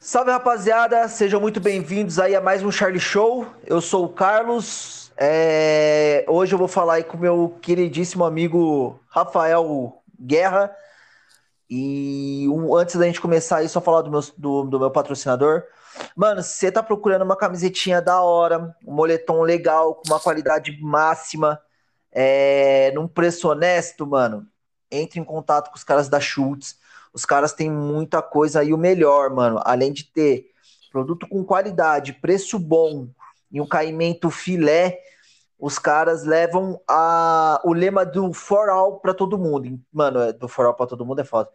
Salve rapaziada, sejam muito bem-vindos aí a mais um Charlie Show. Eu sou o Carlos. É... Hoje eu vou falar aí com meu queridíssimo amigo Rafael Guerra. E um, antes da gente começar aí, só falar do meu, do, do meu patrocinador. Mano, se você tá procurando uma camisetinha da hora, um moletom legal, com uma qualidade máxima, é, num preço honesto, mano, entre em contato com os caras da Schultz. Os caras têm muita coisa aí, o melhor, mano. Além de ter produto com qualidade, preço bom e um caimento filé, os caras levam a, o lema do for all para todo mundo. Mano, é, do for all para todo mundo é foda.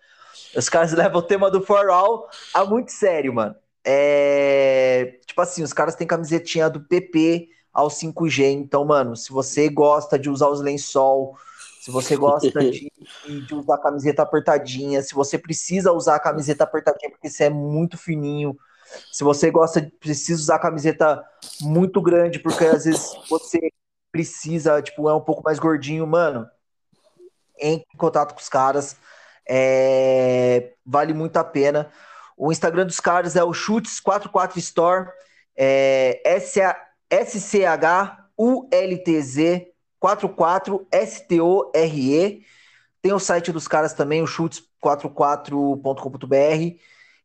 Os caras levam o tema do for all a muito sério, mano. É, tipo assim, os caras têm camisetinha do PP ao 5G. Então, mano, se você gosta de usar os lençol, se você gosta de, de, usar camiseta apertadinha, se você precisa usar a camiseta apertadinha porque você é muito fininho, se você gosta de precisa usar a camiseta muito grande porque às vezes você precisa, tipo, é um pouco mais gordinho, mano, entre em contato com os caras, é, vale muito a pena. O Instagram dos caras é o Chutes44 Store, é, S-C-H-U-L-T-Z 44STORE. Tem o site dos caras também, o chutes44.com.br.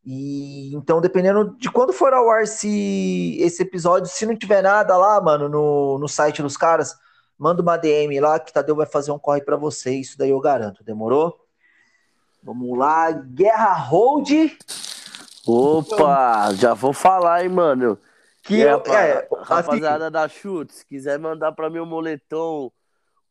E então, dependendo de quando for ao ar esse, esse episódio, se não tiver nada lá, mano, no, no site dos caras, manda uma DM lá que Tadeu vai fazer um corre para você. Isso daí eu garanto. Demorou? Vamos lá. Guerra Hold. Opa, já vou falar, hein, mano. Que é, é, rapaziada assim, da Chutes, quiser mandar para mim um moletom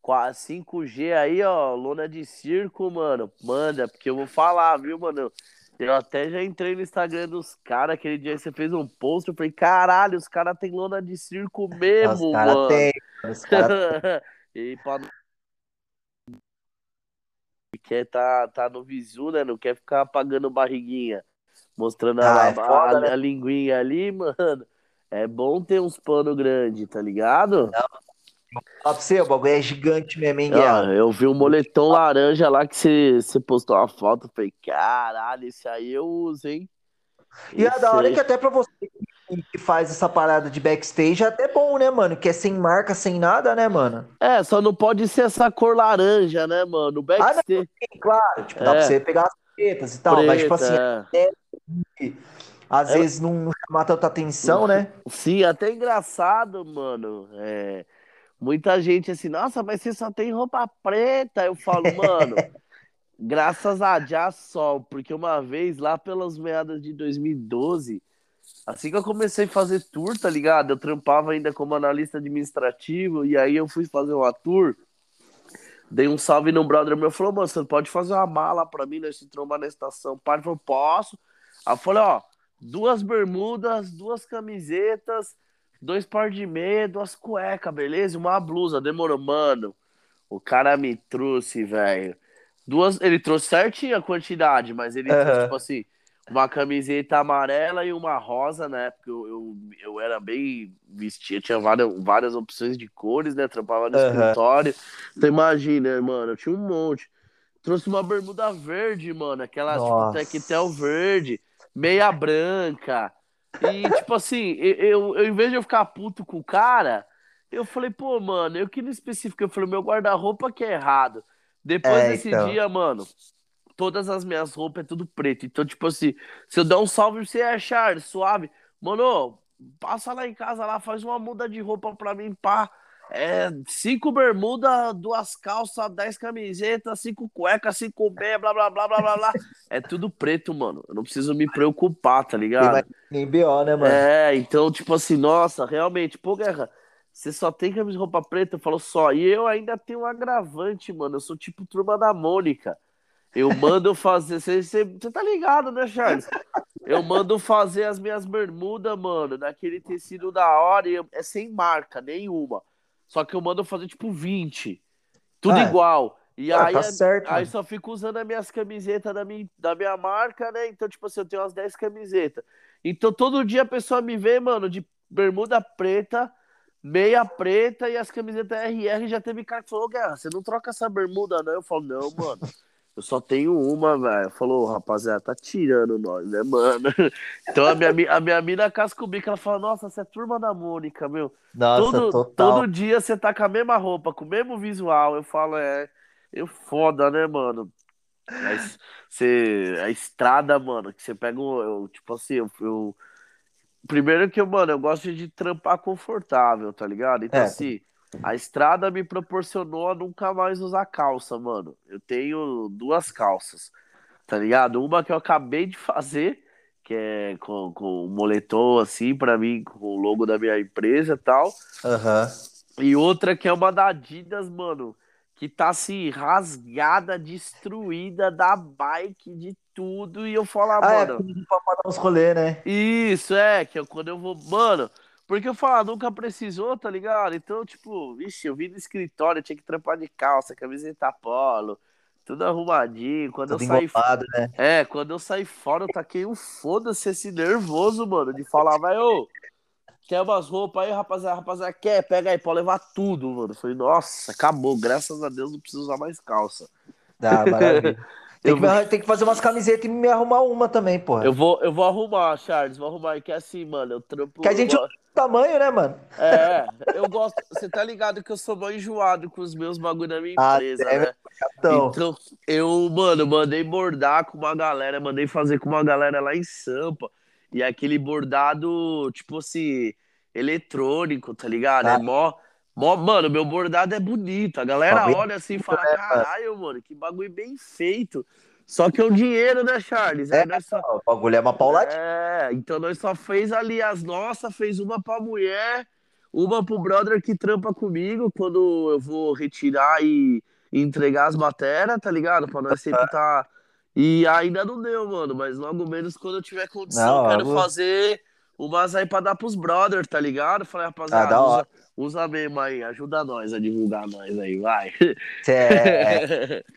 5G aí, ó, lona de circo, mano, manda, porque eu vou falar, viu, mano? Eu até já entrei no Instagram dos caras, aquele dia você fez um post, eu falei, caralho, os caras têm lona de circo mesmo, os cara mano. Tem, os cara e pra... Quer tá, tá no visu, né? Não quer ficar apagando barriguinha, mostrando ah, a, é foda, a, né? a linguinha ali, mano. É bom ter uns pano grande, tá ligado? Não. Pra você, o bagulho é gigante mesmo, hein, ah, Eu vi um moletom laranja lá que você, postou uma foto. Falei, caralho, esse aí eu uso, hein? E esse é da hora aí... que até pra você que faz essa parada de backstage é até bom, né, mano? Que é sem marca, sem nada, né, mano? É, só não pode ser essa cor laranja, né, mano? Backstage. Ah, não, claro, tipo, é. dá pra você pegar as pretas e tal, Preta, mas tipo assim, é. é às é... vezes não, não chama tanta atenção, né? Sim, até engraçado, mano. É... Muita gente assim, nossa, mas você só tem roupa preta. Eu falo, mano, graças a já sol, porque uma vez lá pelas meadas de 2012, assim que eu comecei a fazer tour, tá ligado? Eu trampava ainda como analista administrativo, e aí eu fui fazer uma tour. Dei um salve no brother meu, falou, mano, você pode fazer uma mala pra mim, nós se trombar na estação. Pai falou, posso. Aí eu falei, ó, duas bermudas, duas camisetas, dois par de meia, duas cuecas, beleza? Uma blusa, demorou, mano. O cara me trouxe, velho. Duas, ele trouxe certinho a quantidade, mas ele uhum. trouxe, tipo assim, uma camiseta amarela e uma rosa, né? Porque eu, eu, eu era bem vestido, tinha várias, várias opções de cores, né? Trampava no uhum. escritório. Então imagina, mano, eu tinha um monte. Trouxe uma bermuda verde, mano, aquela tipo, Nossa. tipo tectel verde meia branca. E, tipo assim, eu, eu, em vez de eu ficar puto com o cara, eu falei, pô, mano, eu que no específico, eu falei, meu guarda-roupa que é errado. Depois é, desse então. dia, mano, todas as minhas roupas é tudo preto. Então, tipo assim, se eu der um salve pra você, é Charles, suave. Mano, passa lá em casa lá, faz uma muda de roupa pra mim, pá. É, cinco bermuda, duas calças, dez camisetas, cinco cuecas, cinco meia, blá, blá, blá, blá, blá, blá. É tudo preto, mano. Eu não preciso me preocupar, tá ligado? Nem BO, né, mano? É, então, tipo assim, nossa, realmente, pô, Guerra, você só tem camisa de roupa preta? Eu falo só. E eu ainda tenho um agravante, mano. Eu sou tipo turma da Mônica. Eu mando fazer. Você tá ligado, né, Charles? Eu mando fazer as minhas bermudas, mano, naquele tecido da hora e é sem marca nenhuma. Só que eu mando fazer tipo 20. Tudo ah, igual. E ah, aí, tá certo, aí só fico usando as minhas camisetas da minha, da minha marca, né? Então, tipo assim, eu tenho umas 10 camisetas. Então, todo dia a pessoa me vê, mano, de bermuda preta, meia preta e as camisetas RR já teve cara que falou, Guerra, você não troca essa bermuda, não? Eu falo, não, mano. Eu só tenho uma, velho. Falou, rapaziada, tá tirando nós, né, mano? Então a minha, a minha mina casca o bico, ela fala, nossa, você é turma da Mônica, meu. Nossa, todo, total. todo dia você tá com a mesma roupa, com o mesmo visual. Eu falo, é, eu foda, né, mano? Mas você, a estrada, mano, que você pega, um, eu, tipo assim, eu, eu Primeiro que, mano, eu gosto de trampar confortável, tá ligado? Então, É. assim, a estrada me proporcionou a nunca mais usar calça, mano. Eu tenho duas calças, tá ligado? Uma que eu acabei de fazer, que é com, com um moletom, assim, pra mim, com o logo da minha empresa e tal. Aham. E outra que é uma da Adidas, mano, que tá assim, rasgada, destruída da bike, de tudo. E eu falo, ah, Ah, é, mano. pra pra dar uns rolê, né? Isso, é, que eu, quando eu vou. Mano, porque eu falo, ah, nunca precisou, tá ligado? Então, tipo, vixe, eu vim do escritório, tinha que trampar de calça, camiseta polo, tudo arrumadinho. Quando Tudo eu saí. engomado, né? É, quando eu saí fora, eu taquei um foda-se esse nervoso, mano, de falar, vai, ô, quer umas roupas aí, rapaziada, rapaziada, quer? Pega aí, pode levar tudo, mano. Eu falei, nossa, acabou, graças a Deus não preciso usar mais calça. Ah, maravilha. Tem Eu que, tem que fazer umas camisetas e me arrumar uma também, porra. Eu vou, eu vou arrumar, Charles, vou arrumar, que é assim, mano, eu trampo. Que a gente eu- usa o tamanho, né, mano? É, eu gosto. Você tá ligado que eu sou mó enjoado com os meus bagulho da minha Ah, empresa, é, né? Então, Então, eu, mano, mandei bordar com uma galera, mandei fazer com uma galera lá em Sampa. E aquele bordado, tipo assim, eletrônico, tá ligado? É Ah. mó. Mó, mano, meu bordado é bonito. A galera olha assim e fala: né, caralho, mano, que bagulho bem feito. Só que é o dinheiro, né, Charles? É, nós só- o bagulho é uma pauladinha. é, então nós só fez ali as nossas, fez uma pra mulher, uma pro brother que trampa comigo quando eu vou retirar e, entregar as matérias, tá ligado? Pra nós sempre tá. E ainda não deu, mano, mas logo menos quando eu tiver condição, Não, quero logo- fazer umas aí pra dar pros brother, tá ligado? Falei, Ah, rapaziada, usa, hora. Usa mesmo aí, ajuda nós a divulgar nós aí, vai. É.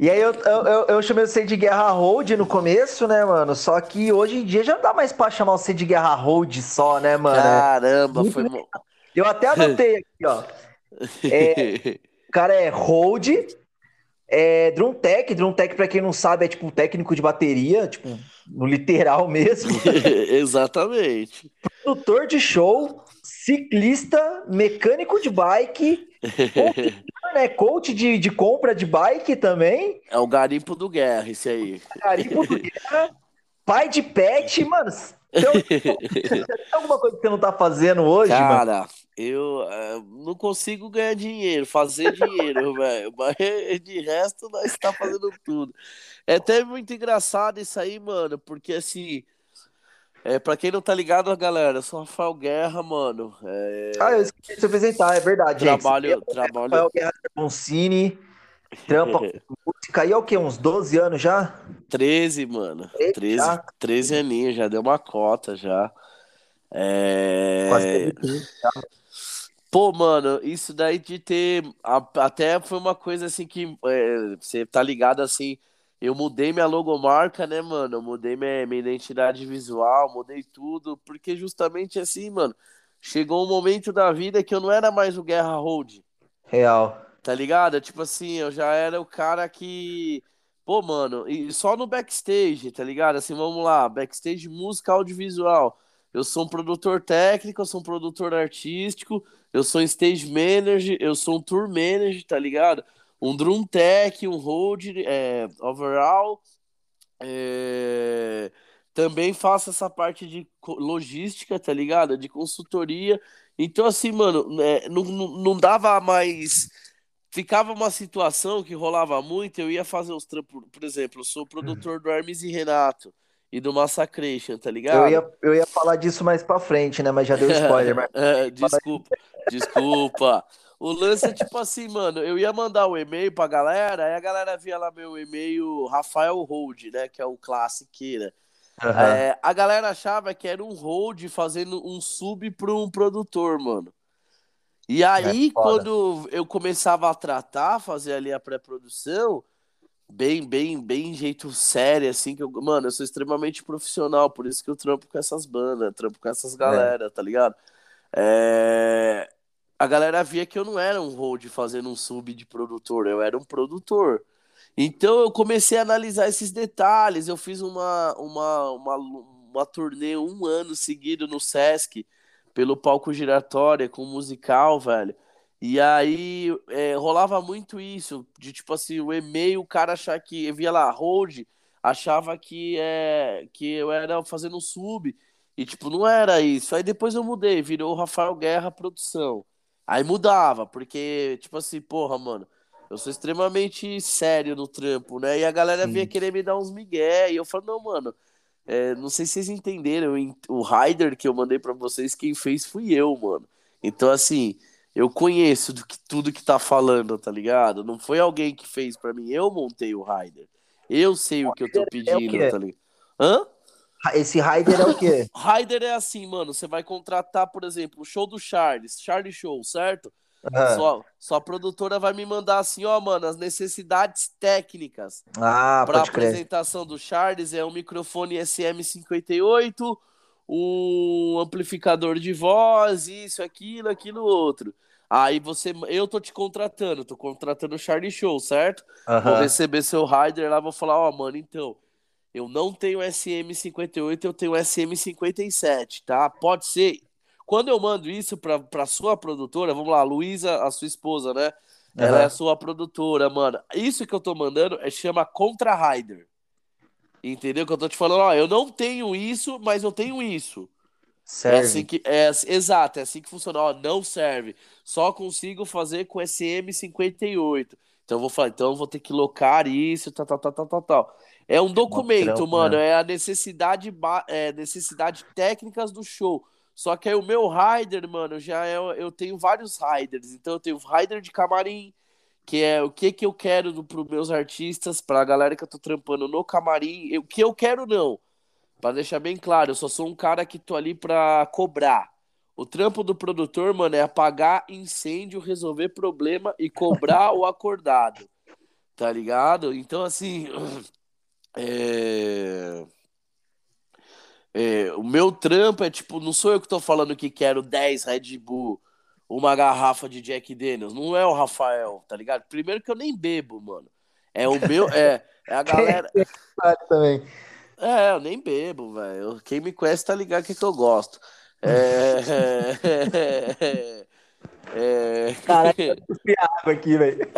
E aí eu, eu, eu, chamei você de Guerra Hold no começo, né, mano? Só que hoje em dia já não dá mais pra chamar você de Guerra Hold só, né, mano? Caramba, foi. mo- Eu até anotei aqui, ó. O cara é Hold, é Drum Tech. Drum Tech, pra quem não sabe, é tipo técnico de bateria, tipo, no literal mesmo. Exatamente. Produtor de show, ciclista, mecânico de bike, coach, né? Coach de, de compra de bike também. É o garimpo do Guerra, esse aí. Garimpo do Guerra, pai de pet, mano. Tem, tem alguma coisa que você não tá fazendo hoje, mano? Eu eh, não consigo ganhar dinheiro, fazer dinheiro, velho. Mas de resto, nós tá fazendo tudo. É até muito engraçado isso aí, mano, porque assim. É, pra quem não tá ligado, galera, eu sou Rafael Guerra, mano. É, Ah, eu esqueci de se apresentar, é verdade, gente. trabalho, Você é trabalho. Rafael Guerra Boncini, trampa com música aí há o quê? Uns 12 anos já? 13, mano. Eita. 13, 13 aninhos, já deu uma cota já. É... Quase teve 15. Pô, mano, isso daí de ter. a- Até foi uma coisa assim que é, você tá ligado assim. Eu mudei minha logomarca, né, mano? Eu mudei minha, minha identidade visual, mudei tudo, porque justamente assim, mano, chegou um momento da vida que eu não era mais o Guerra Hold, Real. tá ligado? Tipo assim, eu já era o cara que. Pô, mano, e só no backstage, tá ligado? Assim, vamos lá, backstage música audiovisual. Eu sou um produtor técnico, eu sou um produtor artístico, eu sou um stage manager, eu sou um tour manager, tá ligado? Um drum tech, um hold, é, overall. é, também faço essa parte de logística, tá ligado? De consultoria. Então, assim, mano, né, não, não, não dava mais. Ficava uma situação que rolava muito, eu ia fazer os trampos, por exemplo, eu sou produtor do Hermes e Renato e do Massacration, tá ligado? Eu ia, eu ia falar disso mais pra frente, né? Mas já deu spoiler. mas... É, desculpa, desculpa. O lance é tipo assim, mano, eu ia mandar um e-mail pra galera, aí a galera via lá meu e-mail Rafael Hold, né, que é o classiqueira. Aham. É, a galera achava que era um hold fazendo um sub para um produtor, mano. E aí, É quando eu começava a tratar, fazer ali a pré-produção, bem, bem, bem jeito sério, assim, que eu, mano, eu sou extremamente profissional, por isso que eu trampo com essas bandas, trampo com essas galera, tá ligado? É, a galera via que eu não era um hold fazendo um sub de produtor, eu era um produtor. Então eu comecei a analisar esses detalhes. Eu fiz uma, uma, uma, uma turnê um ano seguido no Sesc, pelo palco giratória, com musical, velho. E aí é, rolava muito isso, de tipo assim, o e-mail, o cara achar que via lá, hold, achava que, é, que eu era fazendo um sub, e tipo, não era isso. Aí depois eu mudei, virou Rafael Guerra Produção. Aí mudava, porque, tipo assim, porra, mano, eu sou extremamente sério no trampo, né? E a galera Sim. vinha querer me dar uns migué, e eu falo, não, mano, é, não sei se vocês entenderam, o rider que eu mandei para vocês, quem fez fui eu, mano. Então, assim, eu conheço do que, tudo que tá falando, tá ligado? Não foi alguém que fez para mim, eu montei o rider. Eu sei o que eu tô pedindo, é tá ligado? Hã? Esse rider é o quê? rider é assim, mano, você vai contratar, por exemplo, o show do Charles, Charlie Show, certo? Uhum. Sua, sua produtora vai me mandar assim, ó, mano, as necessidades técnicas ah, para apresentação do Charles é um microfone SM58, um amplificador de voz, isso, aquilo, aquilo, outro. Aí você, eu tô te contratando, tô contratando o Charlie Show, certo? Uhum. Vou receber seu rider lá, vou falar, ó, oh, mano, então, eu não tenho SM58, eu tenho SM57, tá? Pode ser. Quando eu mando isso pra, pra sua produtora, vamos lá, Luísa, a sua esposa, né? Uhum. Ela é a sua produtora, mano. Isso que eu tô mandando é chama Contra Rider. Entendeu? Que eu tô te falando, ó, eu não tenho isso, mas eu tenho isso. Serve. É assim que, é, exato, é assim que funciona. Ó, não serve. Só consigo fazer com SM58. Então eu vou falar, então eu vou ter que locar isso, tal, tal, tal, tal, tal. É um documento, trampo, mano. Né? É a necessidade, é, necessidade técnicas do show. Só que aí o meu rider, mano, já é. Eu tenho vários riders. Então eu tenho rider de camarim, que é o que que eu quero para os meus artistas, para a galera que eu tô trampando no camarim, o que eu quero não. Para deixar bem claro, eu só sou um cara que tô ali para cobrar. O trampo do produtor, mano, é apagar incêndio, resolver problema e cobrar o acordado. Tá ligado? Então, assim. É... É, o meu trampo é tipo, não sou eu que tô falando que quero 10 Red Bull uma garrafa de Jack Daniels. Não é o Rafael, tá ligado? Primeiro que eu nem bebo, mano. É o meu. É, é a galera. também. É, eu nem bebo, velho. Quem me conhece tá ligado que, que eu gosto. É. é, é... Caraca, eu aqui, velho.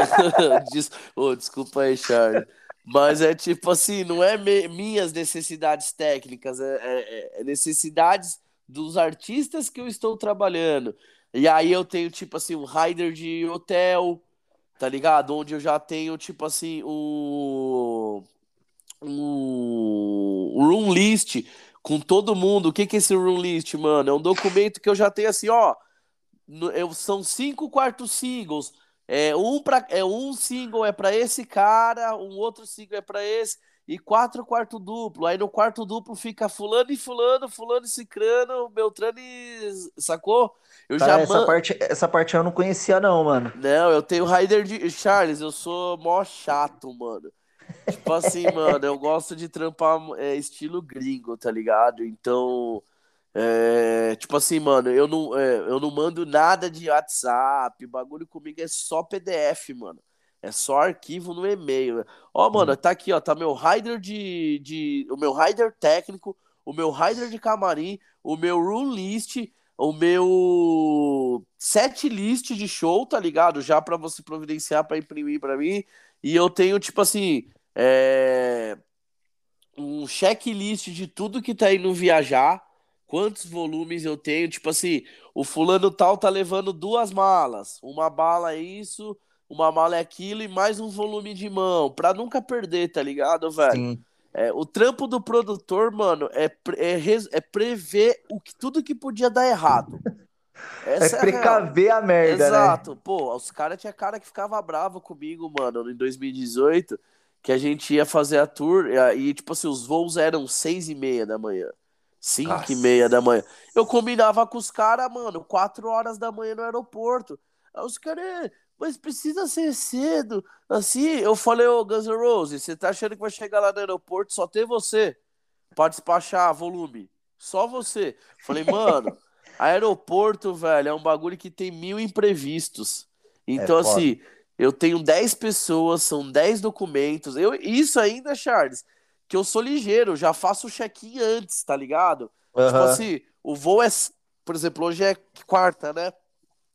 Des... Oh, desculpa aí, Charles. Mas é tipo assim, não é me... minhas necessidades técnicas, é, é, é necessidades dos artistas que eu estou trabalhando. E aí eu tenho, tipo assim, um rider de hotel, tá ligado? Onde eu já tenho, tipo assim, um, um room list com todo mundo. O que, que é esse room list, mano? É um documento que eu já tenho assim, ó. Eu, são cinco quartos singles. É um, pra, é um single é para esse cara, um outro single é para esse e quatro quarto duplo. Aí no quarto duplo fica fulano e fulano, fulano e cicrano, Beltrano e... Sacou? Eu Cara, já essa, man... parte, essa parte eu não conhecia não, mano. Não, eu tenho Rider de... Charles, eu sou mó chato, mano. Tipo assim, mano, eu gosto de trampar é, estilo gringo, tá ligado? Então... É, tipo assim, mano, eu não, é, eu não mando nada de WhatsApp, bagulho comigo é só PDF, mano. É só arquivo no e-mail. Ó, mano, uhum. tá aqui, ó. Tá meu rider de, de. O meu rider técnico, o meu rider de camarim, o meu rule list, o meu set list de show, tá ligado? Já para você providenciar para imprimir para mim. E eu tenho, tipo assim, é... um checklist de tudo que tá indo viajar. Quantos volumes eu tenho? Tipo assim, o fulano tal tá levando duas malas. Uma bala é isso, uma mala é aquilo e mais um volume de mão, pra nunca perder, tá ligado, velho? Sim. É, o trampo do produtor, mano, é, é, é prever o que, tudo que podia dar errado. Essa é, é precaver a, a merda, né? Exato. Né? Pô, os caras tinha cara que ficava bravo comigo, mano, em 2018, que a gente ia fazer a tour e, tipo assim, os voos eram seis e meia da manhã. Cinco e meia da manhã. Eu combinava com os caras, mano, quatro horas da manhã no aeroporto. Aí os caras, mas precisa ser cedo. Assim, eu falei, ô Guns N' Roses, você tá achando que vai chegar lá no aeroporto só ter você pra despachar volume? Só você. Falei, mano, Aeroporto, velho, é um bagulho que tem mil imprevistos. Então, é assim, eu tenho 10 pessoas, são 10 documentos. Eu, isso ainda, Charles, que eu sou ligeiro, já faço o check-in antes, tá ligado? Uhum. Tipo assim, o voo é. Por exemplo, hoje é quarta, né?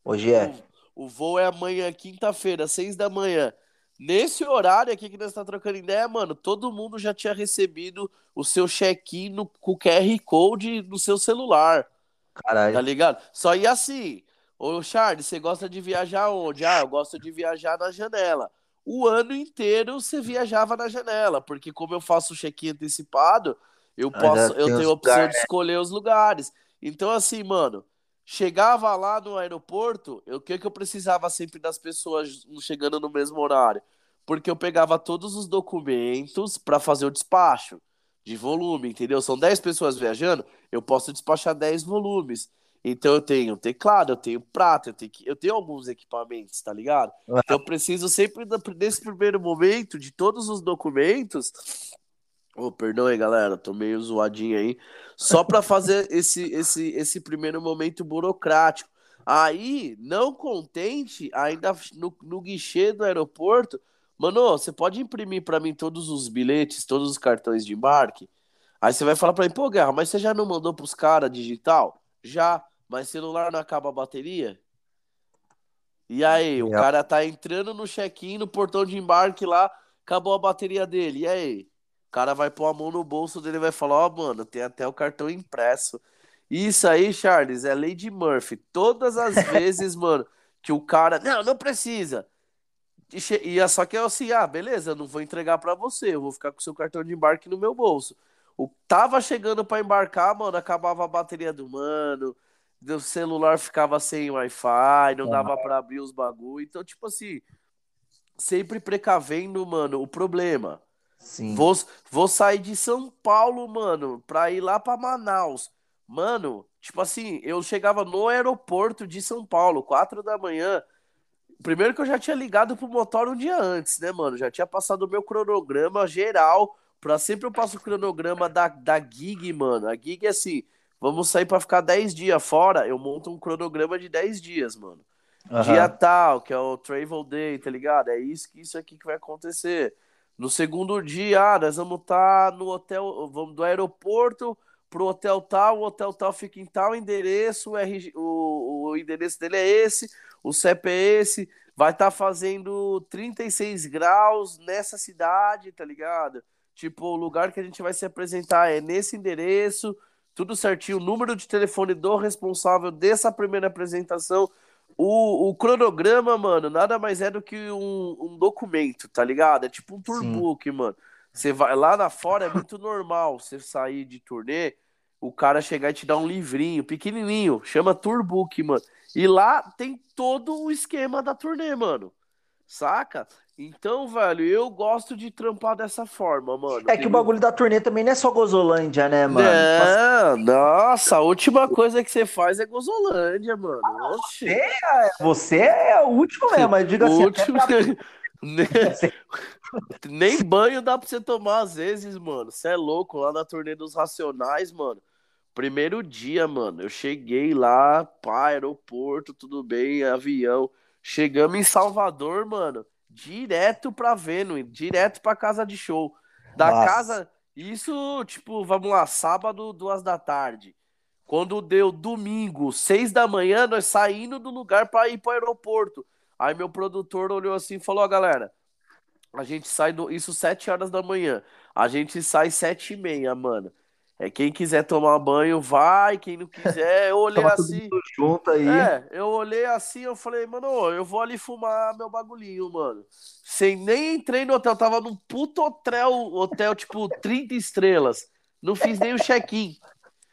Hoje é. O, o voo é amanhã, quinta-feira, seis da manhã. Nesse horário aqui que nós estamos tá trocando ideia, mano, todo mundo já tinha recebido o seu check-in com o QR Code no seu celular. Caralho. Tá ligado? Só ia assim. Ô, Charles, você gosta de viajar onde? Ah, eu gosto de viajar na janela. O ano inteiro você viajava na janela, porque como eu faço check-in antecipado, eu posso, eu tenho a opção lugar, de né? escolher os lugares. Então, assim, mano, chegava lá no aeroporto, o que, que eu precisava sempre das pessoas chegando no mesmo horário? Porque eu pegava todos os documentos para fazer o despacho de volume, entendeu? São 10 pessoas viajando, eu posso despachar 10 volumes. Então eu tenho teclado, eu tenho prato, eu tenho, eu tenho alguns equipamentos, tá ligado? Então eu preciso sempre, nesse primeiro momento, de todos os documentos. Oh, perdão aí, galera, tô meio zoadinho aí. Só para fazer esse, esse, esse primeiro momento burocrático. Aí, não contente, ainda no, no guichê do aeroporto, mano, você pode imprimir para mim todos os bilhetes, todos os cartões de embarque? Aí você vai falar para mim, pô, Guerra, mas você já não mandou pros caras digital? Já, mas celular não acaba a bateria? E aí, o cara tá entrando no check-in, no portão de embarque lá, acabou a bateria dele. E aí? O cara vai pôr a mão no bolso dele e vai falar: Ó, oh, mano, tem até o cartão impresso. Isso aí, Charles, é lei de Murphy. Todas as vezes, mano, que o cara. Não, não precisa. E é só que é assim: ah, beleza, eu não vou entregar para você, eu vou ficar com o seu cartão de embarque no meu bolso. O tava chegando para embarcar, mano, acabava a bateria do mano, o celular ficava sem Wi-Fi, não dava para abrir os bagulho. Então, tipo assim, sempre precavendo, mano, o problema. Sim. Vou, vou sair de São Paulo, mano, pra ir lá pra Manaus. Mano, tipo assim, eu chegava no aeroporto de São Paulo, quatro da manhã. Primeiro que eu já tinha ligado pro motor um dia antes, né, mano? Já tinha passado o meu cronograma geral Pra sempre eu passo o cronograma da, da gig, mano. A gig é assim: vamos sair para ficar 10 dias fora. Eu monto um cronograma de 10 dias, mano. Uhum. Dia tal, que é o travel day, tá ligado? É isso que isso aqui que vai acontecer. No segundo dia, ah, nós vamos estar tá no hotel, vamos do aeroporto pro hotel tal, o hotel tal fica em tal endereço, o, RG, o, o endereço dele é esse, o CEP é esse, vai estar tá fazendo 36 graus nessa cidade, tá ligado? Tipo, o lugar que a gente vai se apresentar é nesse endereço, tudo certinho, o número de telefone do responsável dessa primeira apresentação. O, o cronograma, mano, nada mais é do que um, um documento, tá ligado? É tipo um tourbook, mano. Você vai lá na fora, é muito normal você sair de turnê, o cara chegar e te dar um livrinho pequenininho, chama tourbook, mano. E lá tem todo o esquema da turnê, mano. Saca? Então, velho, eu gosto de trampar dessa forma, mano. É que o bagulho da turnê também não é só Gozolândia, né, mano? Não, nossa, a última coisa que você faz é Gozolândia, mano. Oxi. Você, é, você é o último mesmo, mas diga assim. Último... Pra... Nem banho dá pra você tomar às vezes, mano. Você é louco, lá na turnê dos Racionais, mano. Primeiro dia, mano, eu cheguei lá, pá, aeroporto, tudo bem, avião. Chegamos em Salvador, mano direto pra Vênus, direto pra casa de show. Da Nossa. casa, isso, tipo, vamos lá, sábado, duas da tarde. Quando deu domingo, seis da manhã, nós saindo do lugar para ir pro aeroporto. Aí meu produtor olhou assim e falou: Ó, galera, a gente sai do. Isso sete horas da manhã. A gente sai sete e meia, mano. É, quem quiser tomar banho, vai. Quem não quiser, eu olhei assim. Junto aí. É, eu olhei assim, eu falei, mano, eu vou ali fumar meu bagulhinho, mano. Sem nem entrei no hotel, tava num puto hotel, hotel tipo 30 estrelas. Não fiz nem o check-in.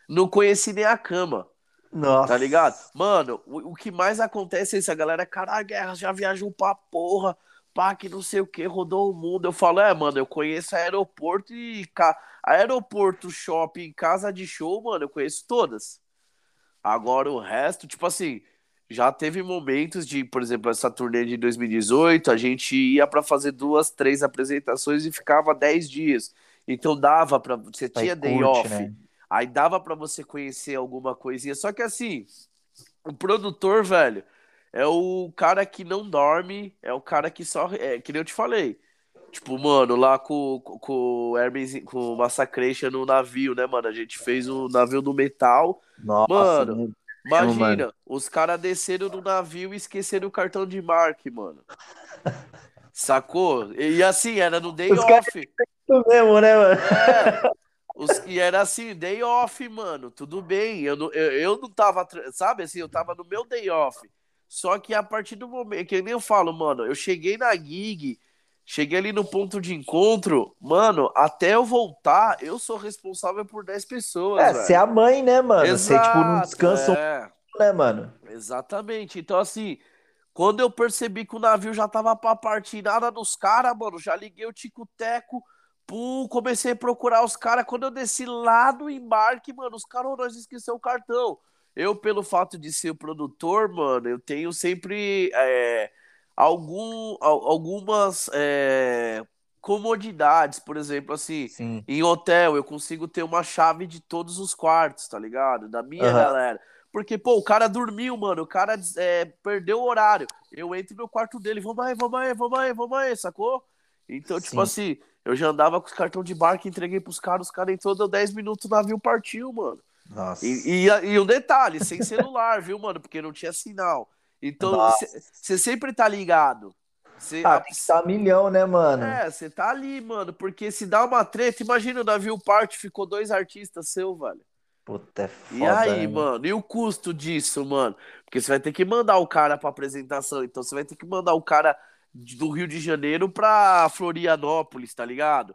Não conheci nem a cama. Nossa. Tá ligado? Mano, o, o que mais acontece é isso, a galera, caralho, guerra, já viajou pra porra pá, que não sei o que, rodou o mundo. Eu falo, é, mano, eu conheço aeroporto e ca... aeroporto, shopping, casa de show, mano, eu conheço todas. Agora o resto, tipo assim, já teve momentos de, por exemplo, essa turnê de 2018, a gente ia para fazer duas, três apresentações e ficava dez dias. Então dava para você tinha day off. Né? Aí dava para você conhecer alguma coisinha. Só que assim, o produtor, velho, é o cara que não dorme, é o cara que só. É, que nem eu te falei. Tipo, mano, lá com, com o Hermes, com o Massacration no navio, né, mano? A gente fez o navio do metal. Nossa, mano, imagina, mano. os caras desceram no navio e esqueceram o cartão de marque, mano. Sacou? E assim, era no day os off. mesmo, né, mano? É. Os, e era assim, day off, mano. Tudo bem. Eu não, eu, eu não tava, sabe assim, eu tava no meu day off. Só que a partir do momento, que nem eu falo, mano, eu cheguei na gig, cheguei ali no ponto de encontro, mano, até eu voltar, eu sou responsável por 10 pessoas. É, você é a mãe, né, mano? Exato, você, tipo, não descansa é. um, né, mano? Exatamente. Então, assim, quando eu percebi que o navio já tava pra partir nada dos caras, mano, já liguei o tico-teco, pum, comecei a procurar os caras. Quando eu desci lá do embarque, mano, os caras, nós esqueceu o cartão. Eu, pelo fato de ser o produtor, mano, eu tenho sempre é, algum, algumas é, comodidades, por exemplo, assim, Sim. em hotel eu consigo ter uma chave de todos os quartos, tá ligado? Da minha uhum. galera. Porque, pô, o cara dormiu, mano, o cara é, perdeu o horário. Eu entro no quarto dele, vamos aí, vamos aí, vamos aí, vamos aí, sacou? Então, tipo Sim. assim, eu já andava com os cartão de barco, entreguei pros caras, os caras entrou, deu 10 minutos, o navio partiu, mano. Nossa. E, e, e um detalhe, sem celular, viu, mano? Porque não tinha sinal. Então, você sempre tá ligado. Cê, ah, tá milhão, né, mano? É, você tá ali, mano. Porque se dá uma treta, imagina o navio parte, ficou dois artistas seu, velho. Puta, é foda, E aí, né, mano? E o custo disso, mano? Porque você vai ter que mandar o cara pra apresentação. Então você vai ter que mandar o cara do Rio de Janeiro pra Florianópolis, tá ligado?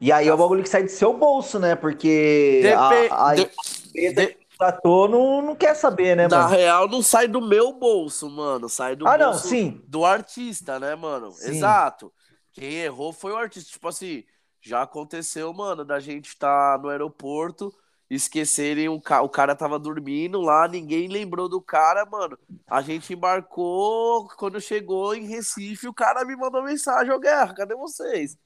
E aí é o bagulho que sai do seu bolso, né? Porque Dep a, a de... que contratou não, não quer saber, né, mano? Na real, não sai do meu bolso, mano. Sai do ah, não, sim. do artista, né, mano? Sim. Exato. Quem errou foi o artista. Tipo assim, já aconteceu, mano, da gente estar tá no aeroporto, esquecerem o, ca... o cara tava dormindo lá, ninguém lembrou do cara, mano. A gente embarcou, quando chegou em Recife, o cara me mandou mensagem, ô Guerra, cadê vocês?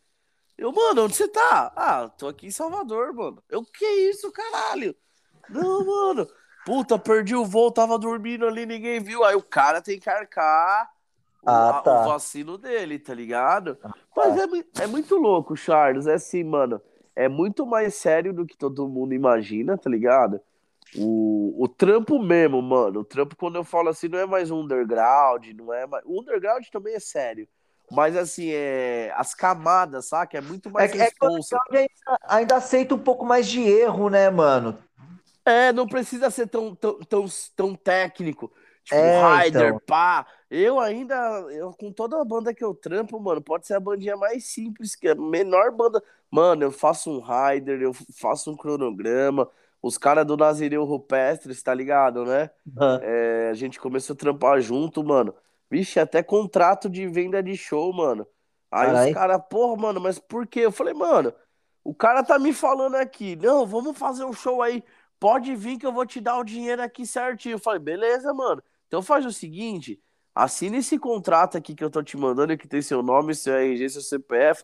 Eu, mano, onde você tá? Ah, tô aqui em Salvador, mano. Eu, que isso, caralho? Não, mano. Puta, perdi o voo, tava dormindo ali, ninguém viu. Aí o cara tem que arcar ah, o, tá. o vacilo dele, tá ligado? Ah, Mas é, é muito louco, Charles. É assim, mano. É muito mais sério do que todo mundo imagina, tá ligado? O, o trampo mesmo, mano. O trampo, quando eu falo assim, não é mais um underground, não é mais. O underground também é sério. Mas assim, é... as camadas, saca? É muito mais é, responsa. É ainda, ainda aceita um pouco mais de erro, né, mano? É, não precisa ser tão, tão, tão, tão técnico. Tipo, é, Rider, então. pá. Eu ainda, eu, com toda a banda que eu trampo, mano, pode ser a bandinha mais simples, que é a menor banda. Mano, eu faço um Rider, eu faço um cronograma. Os caras do Nazireu Rupestre, tá ligado, né? Uhum. É, a gente começou a trampar junto, mano. Vixe, até contrato de venda de show, mano. Aí Carai. os caras, porra, mano, mas por quê? Eu falei, mano, o cara tá me falando aqui, não, vamos fazer um show aí, pode vir que eu vou te dar o dinheiro aqui certinho. Eu falei, beleza, mano. Então faz o seguinte, assina esse contrato aqui que eu tô te mandando, que tem seu nome, seu RG, seu CPF,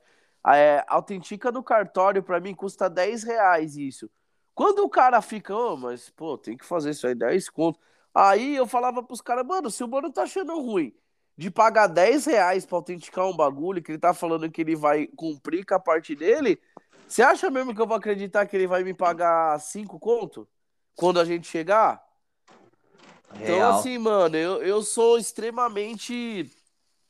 é, autentica no cartório, pra mim custa 10 reais isso. Quando o cara fica, oh, mas, pô, tem que fazer isso aí, 10 conto. Aí eu falava pros caras, mano, se o mano tá achando ruim de pagar 10 reais pra autenticar um bagulho, que ele tá falando que ele vai cumprir com a parte dele, você acha mesmo que eu vou acreditar que ele vai me pagar 5 conto? Quando a gente chegar? Então, Real. Então, assim, mano, eu, eu sou extremamente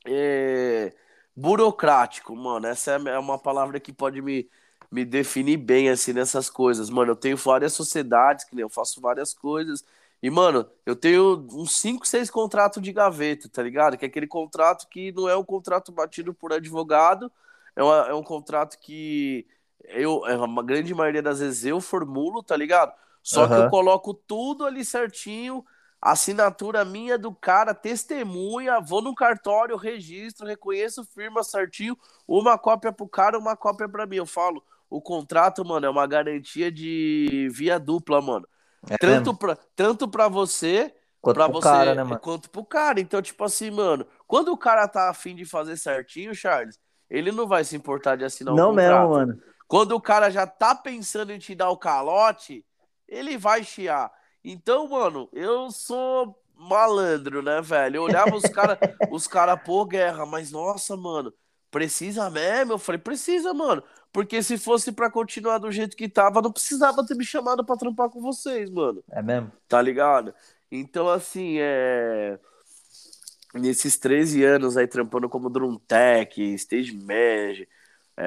é, burocrático, mano. Essa é, é uma palavra que pode me, me definir bem, assim, nessas coisas. Mano, eu tenho várias sociedades, que nem eu faço várias coisas. E, mano, eu tenho uns 5, 6 contratos de gaveta, tá ligado? Que é aquele contrato que não é um contrato batido por advogado, é, uma, é um contrato que eu, é uma grande maioria das vezes eu formulo, tá ligado? Só uhum. que eu coloco tudo ali certinho, assinatura minha do cara, testemunha, vou no cartório, registro, reconheço firma certinho, uma cópia pro cara, uma cópia pra mim. Eu falo, o contrato, mano, é uma garantia de via dupla, mano. É tanto, pra, tanto pra você, quanto pra pro você, cara, né, mano? quanto pro cara. Então, tipo assim, mano, quando o cara tá afim de fazer certinho, Charles, ele não vai se importar de assinar não um contrato. Não mesmo, mano. Quando o cara já tá pensando em te dar o calote, ele vai chiar. Então, mano, eu sou malandro, né, velho? Eu olhava os caras, os caras, pô, guerra, mas nossa, mano, precisa mesmo? Eu falei, precisa, mano. Porque se fosse para continuar do jeito que tava, não precisava ter me chamado para trampar com vocês, mano. É mesmo? Tá ligado? Então, assim, é. Nesses 13 anos aí trampando como drum tech, stage manager,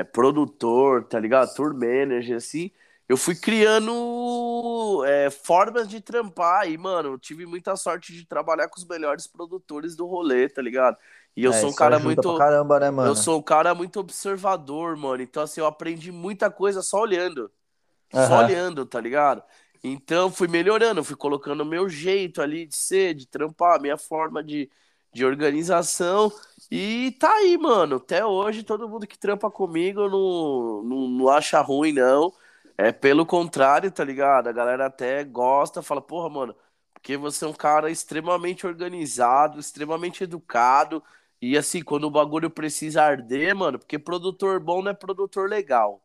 é, produtor, tá ligado? Tour manager, assim eu fui criando é, formas de trampar e, mano, eu tive muita sorte de trabalhar com os melhores produtores do rolê, tá ligado? E eu é, sou um cara muito. Caramba, né, mano? Eu sou um cara muito observador, mano. Então, assim, eu aprendi muita coisa só olhando. Uhum. Só olhando, tá ligado? Então, fui melhorando, fui colocando o meu jeito ali de ser, de trampar, a minha forma de, de organização. E tá aí, mano. Até hoje, todo mundo que trampa comigo não, não, não acha ruim, não. É pelo contrário, tá ligado? A galera até gosta, fala, porra, mano, porque você é um cara extremamente organizado, extremamente educado. E assim, quando o bagulho precisa arder, mano, porque produtor bom não é produtor legal.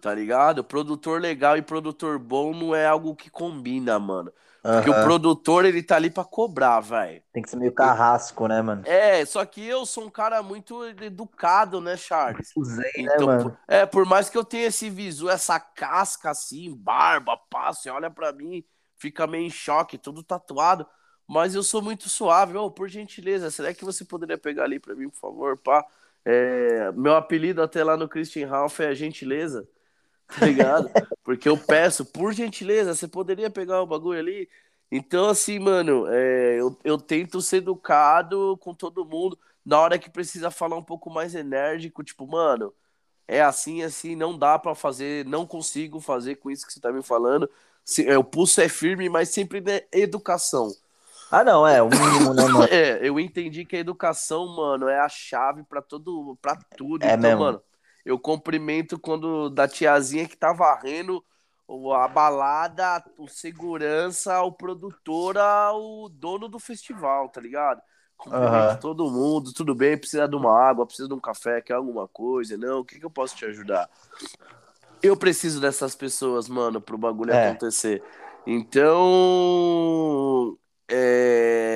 Tá ligado? Produtor legal e produtor bom não é algo que combina, mano. Porque uhum. o produtor, ele tá ali pra cobrar, velho. Tem que ser meio carrasco, né, mano? É, só que eu sou um cara muito educado, né, Charles? Usei, né, então, né, mano? É, por mais que eu tenha esse visu, essa casca assim, barba, você olha pra mim, fica meio em choque, tudo tatuado. Mas eu sou muito suave. Oh, por gentileza, será que você poderia pegar ali pra mim, por favor, pá? É, meu apelido até lá no Christian Ralph é gentileza ligado? Porque eu peço, por gentileza, você poderia pegar o bagulho ali? Então, assim, mano, é, eu, eu tento ser educado com todo mundo. Na hora que precisa falar um pouco mais enérgico, tipo, mano, é assim, assim, não dá para fazer, não consigo fazer com isso que você tá me falando. É, o pulso é firme, mas sempre é educação. Ah, não, é o mínimo, né, mano? é, eu entendi que a educação, mano, é a chave para todo, para tudo. É então, mesmo. mano, eu cumprimento quando da tiazinha que tá varrendo a balada, o segurança, o produtor, o dono do festival, tá ligado? Cumprimento uhum. todo mundo, tudo bem, precisa de uma água, precisa de um café, quer alguma coisa, não, o que, que eu posso te ajudar? Eu preciso dessas pessoas, mano, pro bagulho é. acontecer. Então, é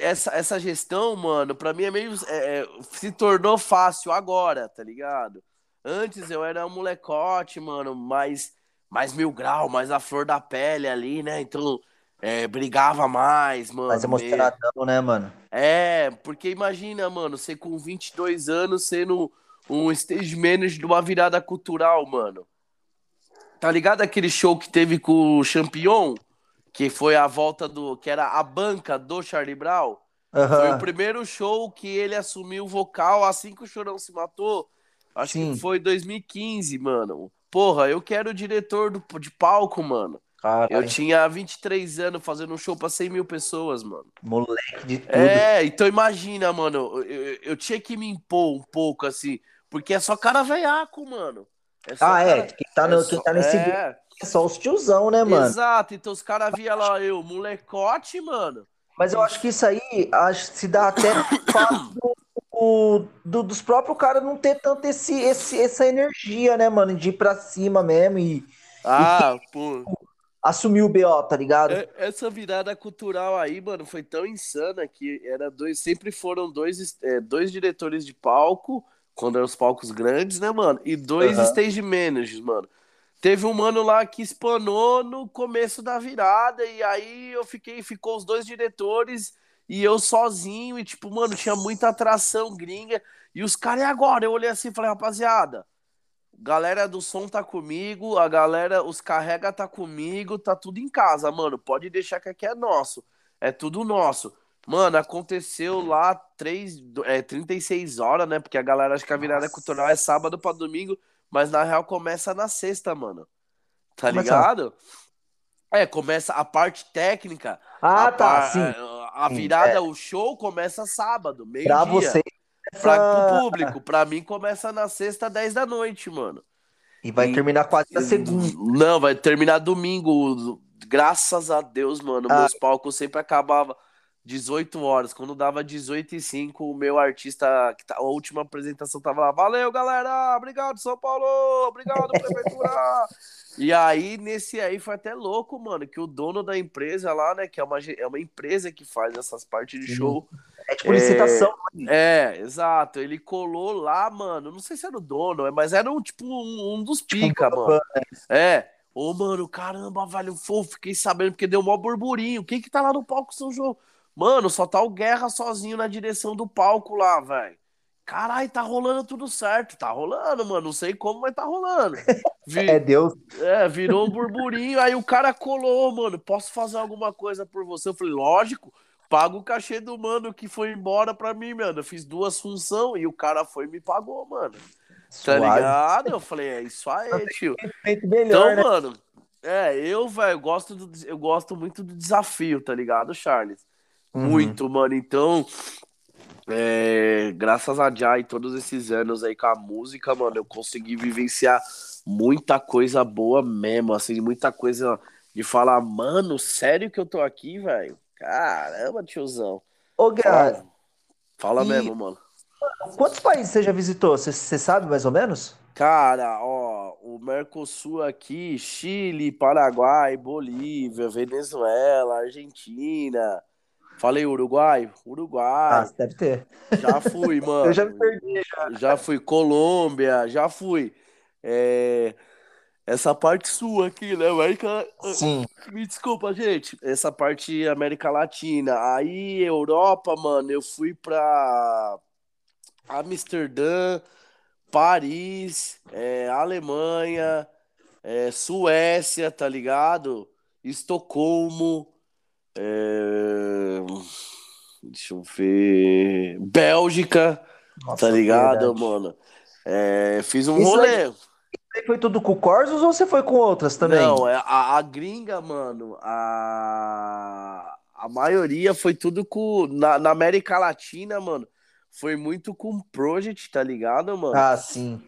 essa, essa gestão, mano, pra mim é meio. É, é, se tornou fácil agora, tá ligado? Antes eu era um molecote, mano, mais, mais mil grau, mais a flor da pele ali, né? Então, é, brigava mais, mano. Mais emocionadão, né, mano? É, porque imagina, mano, você com 22 anos sendo um stage manager de uma virada cultural, mano. Tá ligado aquele show que teve com o Champion? Que foi a volta do. que era a banca do Charlie Brown. Uhum. Foi o primeiro show que ele assumiu o vocal assim que o Chorão se matou. Acho Sim. que foi 2015, mano. Porra, eu quero o diretor do, de palco, mano. Caralho. Eu tinha 23 anos fazendo um show pra 100 mil pessoas, mano. Moleque de tudo. É, então imagina, mano. Eu, eu, tinha que me impor um pouco, assim. Porque é só cara veiaco, mano. É ah, cara... é. Quem tá, no, é quem tá nesse é... É só os tiozão, né, mano? Exato, então os caras via lá eu, molecote, mano. Mas eu acho que isso aí acho, se dá até do, do, dos próprios caras não ter tanto esse, esse, essa energia, né, mano? De ir pra cima mesmo e. Ah, e, pô. Assumir o BO, tá ligado? Essa virada cultural aí, mano, foi tão insana que era dois, sempre foram dois, é, dois diretores de palco, quando eram os palcos grandes, né, mano? E dois uhum. stage managers, mano. Teve um mano lá que espanou no começo da virada, e aí eu fiquei, ficou os dois diretores e eu sozinho, e tipo, mano, tinha muita atração gringa, e os caras, e agora? Eu olhei assim e falei, rapaziada, galera do som tá comigo, a galera, os carrega tá comigo, tá tudo em casa, mano, pode deixar que aqui é nosso, é tudo nosso. Mano, aconteceu lá 3, é, 36 horas, né? Porque a galera acha que a virada Nossa. cultural é sábado para domingo. Mas na real começa na sexta, mano. Tá ligado? É, começa a parte técnica. Ah, tá, par... sim. A virada, é. o show começa sábado, meio pra dia. Você, essa... Pra, pro público. Pra mim começa na sexta, 10 da noite, mano. E vai e... terminar quase na segunda. Não, vai terminar domingo. Graças a Deus, mano. Ah. Meus palcos sempre acabavam 18 horas. Quando dava 18 e 5, o meu artista, que tá, a última apresentação tava lá. Valeu, galera! Obrigado, São Paulo! Obrigado, Prefeitura! e aí, nesse aí, foi até louco, mano, que o dono da empresa lá, né, que é uma, é uma empresa que faz essas partes de show. É tipo licitação. É, é, exato. Ele colou lá, mano. Não sei se era o dono, mas era um, tipo um, um dos tipo pica, tipo, mano. É. Ô, mano, caramba, velho, fofo, fiquei sabendo porque deu mó burburinho. Quem que tá lá no palco São João? Mano, só tá o Guerra sozinho na direção do palco lá, velho. Caralho, tá rolando tudo certo. Tá rolando, mano. Não sei como, mas tá rolando. Vi... É Deus. É, virou um burburinho. Aí o cara colou, mano. Posso fazer alguma coisa por você? Eu falei, lógico. Paga o cachê do mano que foi embora pra mim, mano. Eu fiz duas funções e o cara foi e me pagou, mano. Tá ligado? Eu falei, é isso aí, tio. Melhor, então, né? mano, é, eu, velho, gosto do, eu gosto muito do desafio, tá ligado, Charles? Uhum. Muito, mano. Então, é, graças a Jai, todos esses anos aí com a música, mano, eu consegui vivenciar muita coisa boa mesmo, assim, muita coisa de falar, mano, sério que eu tô aqui, velho? Caramba, tiozão. Ô, Guerra. Fala, fala e... mesmo, mano. Quantos países você já visitou? Você sabe mais ou menos? Cara, ó, o Mercosul aqui, Chile, Paraguai, Bolívia, Venezuela, Argentina. Falei Uruguai? Uruguai. Ah, deve ter. Já fui, mano. Eu já me perdi. Já, já fui Colômbia, já fui. É essa parte sua aqui, né? América. Sim. Me desculpa, gente. Essa parte América Latina. Aí, Europa, mano, eu fui pra Amsterdã, Paris, é, Alemanha, é, Suécia, tá ligado? Estocolmo. É... Deixa eu ver. Bélgica, Nossa, tá ligado, verdade. mano? É, fiz um Isso rolê. Aí foi tudo com Corsos ou você foi com outras também? Não, é, a, a gringa, mano, a, a maioria foi tudo com. Na, na América Latina, mano, foi muito com Project, tá ligado, mano? Ah, sim.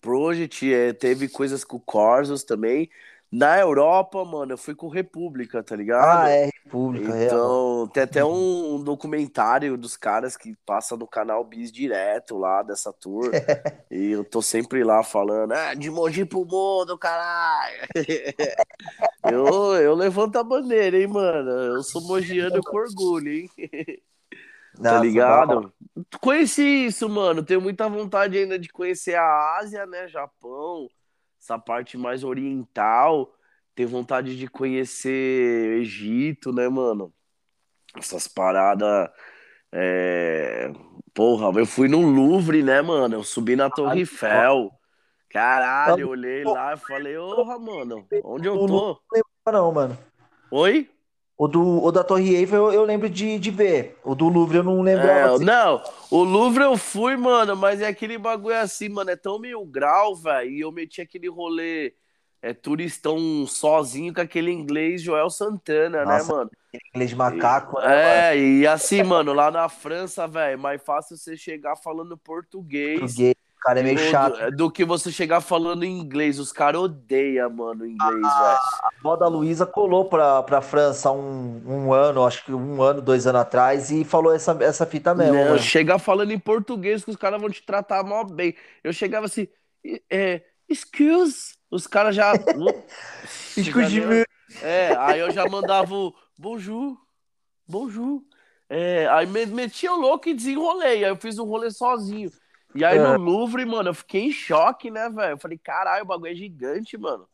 Project, é, teve coisas com Corsos também. Na Europa, mano, eu fui com República, tá ligado? Ah, é, República, é, Então, tem até um, um, documentário dos caras que passa no canal Bis direto lá dessa tour. e eu tô sempre lá falando, ah, de Mogi pro mundo, caralho. eu, eu levanto a bandeira, hein, mano. Eu sou mogiano com orgulho, hein? tá Nossa, ligado? Conheci isso, mano. Tenho muita vontade ainda de conhecer a Ásia, né? Japão essa parte mais oriental, ter vontade de conhecer Egito, né, mano? Essas paradas. É... Porra, eu fui no Louvre, né, mano? Eu subi na Torre Eiffel. Caralho, eu olhei lá e falei, porra, mano, onde eu tô? Não, mano. Oi? O, do, o da Torre Eiffel eu, eu lembro de, de ver. O do Louvre eu não lembro. É, assim. Não, o Louvre eu fui, mano, mas é aquele bagulho assim, mano. É tão mil grau, velho. E eu meti aquele rolê é, turistão sozinho com aquele inglês Joel Santana, né, Nossa, né, mano? Inglês macaco, e, né? É, mano? e assim, mano, lá na França, velho, mais fácil você chegar falando português. Português cara é meio chato. Do, do, que você chegar falando em inglês. Os caras odeiam, mano, inglês, velho. A avó da Luísa colou pra, pra França um, um ano, acho que um ano, dois anos atrás, e falou essa, essa fita mesmo. Não, chegar falando em português que os caras vão te tratar mal bem. Eu chegava assim, é, excuse, os caras já. excuse me. É, aí eu já mandava o bonjour, bonjour. É, aí metia o louco e desenrolei. Aí eu fiz um rolê sozinho. E aí no é. Louvre, mano, eu fiquei em choque, né, velho? Eu falei, caralho, o bagulho é gigante, mano.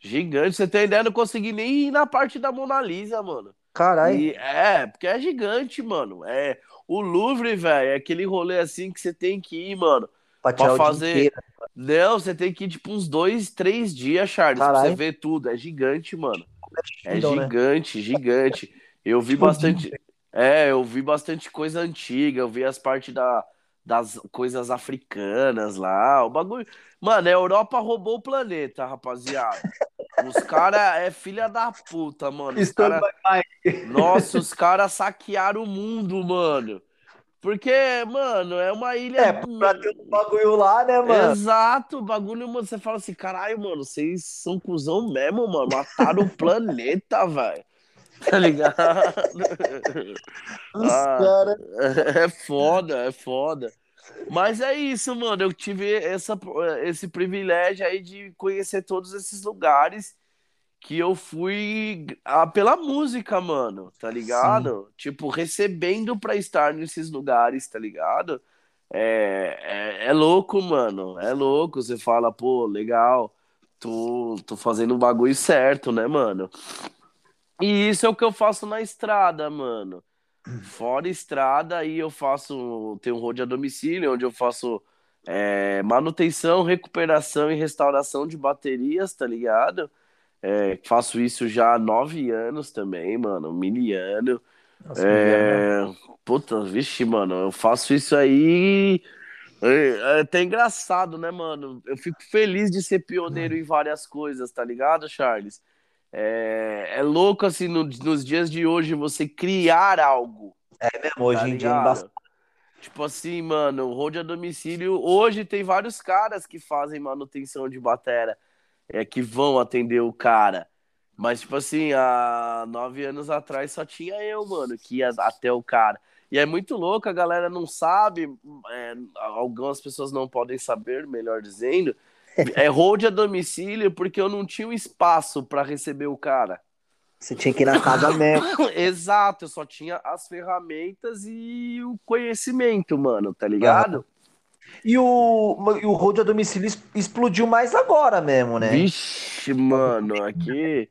Gigante. Você tem ideia? Eu não consegui nem ir na parte da Mona Lisa, mano. Caralho. É, porque é gigante, mano. É, o Louvre, velho, é aquele rolê assim que você tem que ir, mano. Pra, pra fazer. Não, você tem que ir, tipo, uns dois, três dias, Charles, Carai. pra você ver tudo. É gigante, mano. É então, né? gigante, né? gigante. Eu vi bastante. É, eu vi bastante coisa antiga, eu vi as partes da, das coisas africanas lá. O bagulho. Mano, a Europa roubou o planeta, rapaziada. Os caras é filha da puta, mano. Os cara... Nossa, os caras saquearam o mundo, mano. Porque, mano, é uma ilha. É, pra ter um bagulho lá, né, mano? Exato, o bagulho, mano. Você fala assim, caralho, mano, vocês são cuzão mesmo, mano. Mataram o planeta, velho. Tá ligado? Os Ah, cara... é foda, é foda. Mas é isso, mano. Eu tive essa, esse privilégio aí de conhecer todos esses lugares que eu fui ah, pela música, mano, tá ligado? Tipo, recebendo pra estar nesses lugares, tá ligado? É, é, é louco, mano. É louco. Você fala, pô, legal, tô, tô fazendo o bagulho certo, né, mano? E isso é o que eu faço na estrada, mano. Fora estrada, aí eu faço. Tenho um road a domicílio, onde eu faço é, manutenção, recuperação e restauração de baterias, tá ligado? É, faço isso já há nove anos também, mano, miliano. Nossa, É, puta, vixe, mano, eu faço isso aí. É, é até engraçado, né, mano? Eu fico feliz de ser pioneiro em várias coisas, tá ligado, Charles? É, é louco, assim, no- nos dias de hoje, você criar algo, É mesmo, hoje tá em dia é embaçado. Tipo assim, mano, road a domicílio. Hoje tem vários caras que fazem manutenção de batera, é, que vão atender o cara. Mas, tipo assim, há nove anos atrás só tinha eu, mano, que ia até o cara. E é muito louco, a galera não sabe, é, algumas pessoas não podem saber, melhor dizendo. É road a domicílio porque eu não tinha um espaço para receber o cara. Você tinha que ir na casa mesmo. Exato, eu só tinha as ferramentas e o conhecimento, mano, tá ligado? E o, e o road a domicílio explodiu mais agora mesmo, né? Vixe, mano, aqui.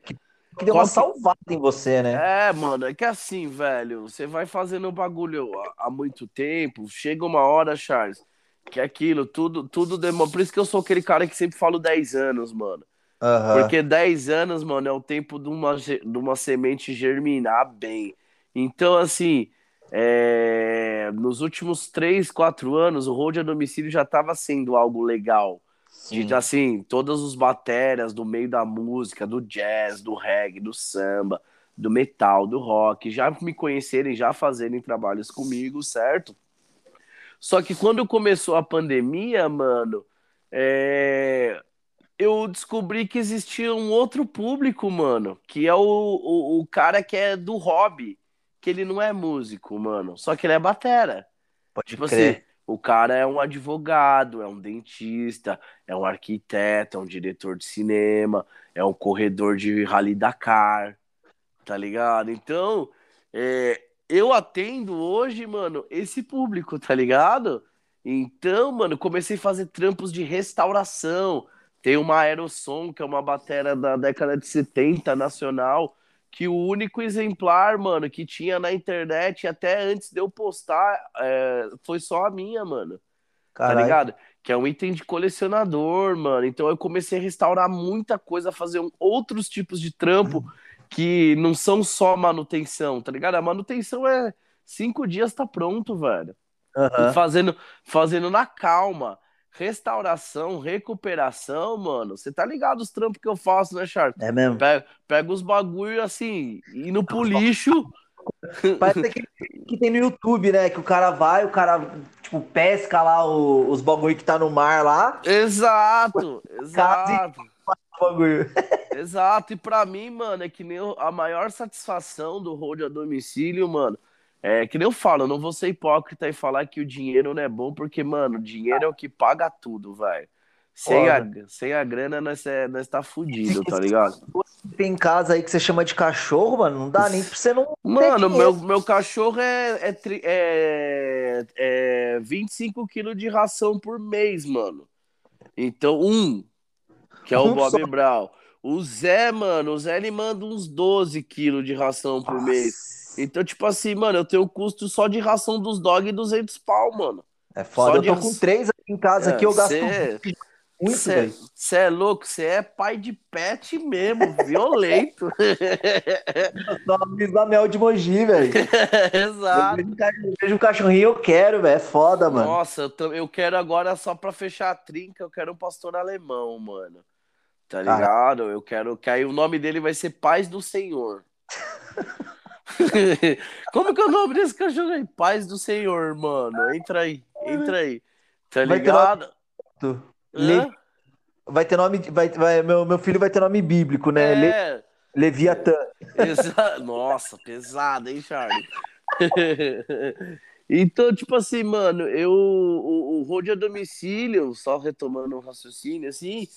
Que deu uma salvada em você, né? É, mano, é que assim, velho, você vai fazendo o bagulho há muito tempo, chega uma hora, Charles, que é aquilo, tudo, tudo demora. Por isso que eu sou aquele cara que sempre falo 10 anos, mano. Aham. Porque 10 anos, mano, é o tempo de uma, de uma semente germinar bem. Então, assim, é, nos últimos 3, 4 anos, o road a domicílio já estava sendo algo legal. Sim. De, assim, todas os baterias do meio da música, do jazz, do reggae, do samba, do metal, do rock, já me conhecerem, já fazerem trabalhos comigo, certo? Só que quando começou a pandemia, mano, é, eu descobri que existia um outro público, mano, que é o, o, o cara que é do hobby, que ele não é músico, mano, só que ele é batera. Pode Tipo crer. assim, o cara é um advogado, é um dentista, é um arquiteto, é um diretor de cinema, é um corredor de Rally Dakar, tá ligado? Então, é, eu atendo hoje, mano, esse público, tá ligado? Então, mano, comecei a fazer trampos de restauração. Tem uma Aerosom, que é uma batera da década de 70 nacional, que o único exemplar, mano, que tinha na internet até antes de eu postar é, foi só a minha, mano. Tá Caralho. ligado? Que é um item de colecionador, mano. Então eu comecei a restaurar muita coisa, a fazer um- outros tipos de trampo que não são só manutenção, tá ligado? A manutenção é cinco dias tá pronto, velho. Aham. fazendo, fazendo na calma. Restauração, recuperação, mano. Você tá ligado os trampos que eu faço, né, Charles? É mesmo. Pega, pega os bagulho assim, indo pro lixo. Parece aquele que tem no YouTube, né? Que o cara vai, o cara, tipo, pesca lá o- os bagulho que tá no mar lá. Exato, exato. Bagulho. Exato, e pra mim, mano, é que nem a maior satisfação do road a domicílio, mano, é que nem eu falo, eu não vou ser hipócrita e falar que o dinheiro não é bom, porque, mano, o dinheiro é o que paga tudo, velho. Sem a, sem a grana, nós, é, nós tá fudido, tá ligado? Tem casa aí que você chama de cachorro, mano. Não dá nem pra você não. Mano, meu, meu cachorro é, é, é, é 25 quilos de ração por mês, mano. Então, um, que é o Bob só. Brown. O Zé, mano, o Zé ele manda uns 12 quilos de ração por mês. Então, tipo assim, mano, eu tenho custo só de ração dos dog 200 pau, mano. É foda. Só Eu tô com três aqui em casa aqui, eu gasto Cê- muito, cê- velho. Cê é louco, você é pai de pet mesmo, violento. Só a mel de Mogi, velho. Eu Exato. vejo cachorro- eu vejo um cachorrinho, eu quero, velho. É foda, mano. Nossa, eu, tam- eu quero agora, só pra fechar a trinca, eu quero um pastor alemão, mano. Tá ligado? Eu quero que aí o nome dele vai ser Paz do Senhor. Como que é o nome desse cachorro aí? Paz do Senhor, mano. Entra aí, entra aí. Tá Vai ligado? Hã? Vai ter nome. Vai, vai, meu, meu filho vai ter nome bíblico, né? É, Leviatã. Exa... Nossa, pesado, hein, Charlie? então, tipo assim, mano, eu o, o a domicílio, só retomando o raciocínio, assim,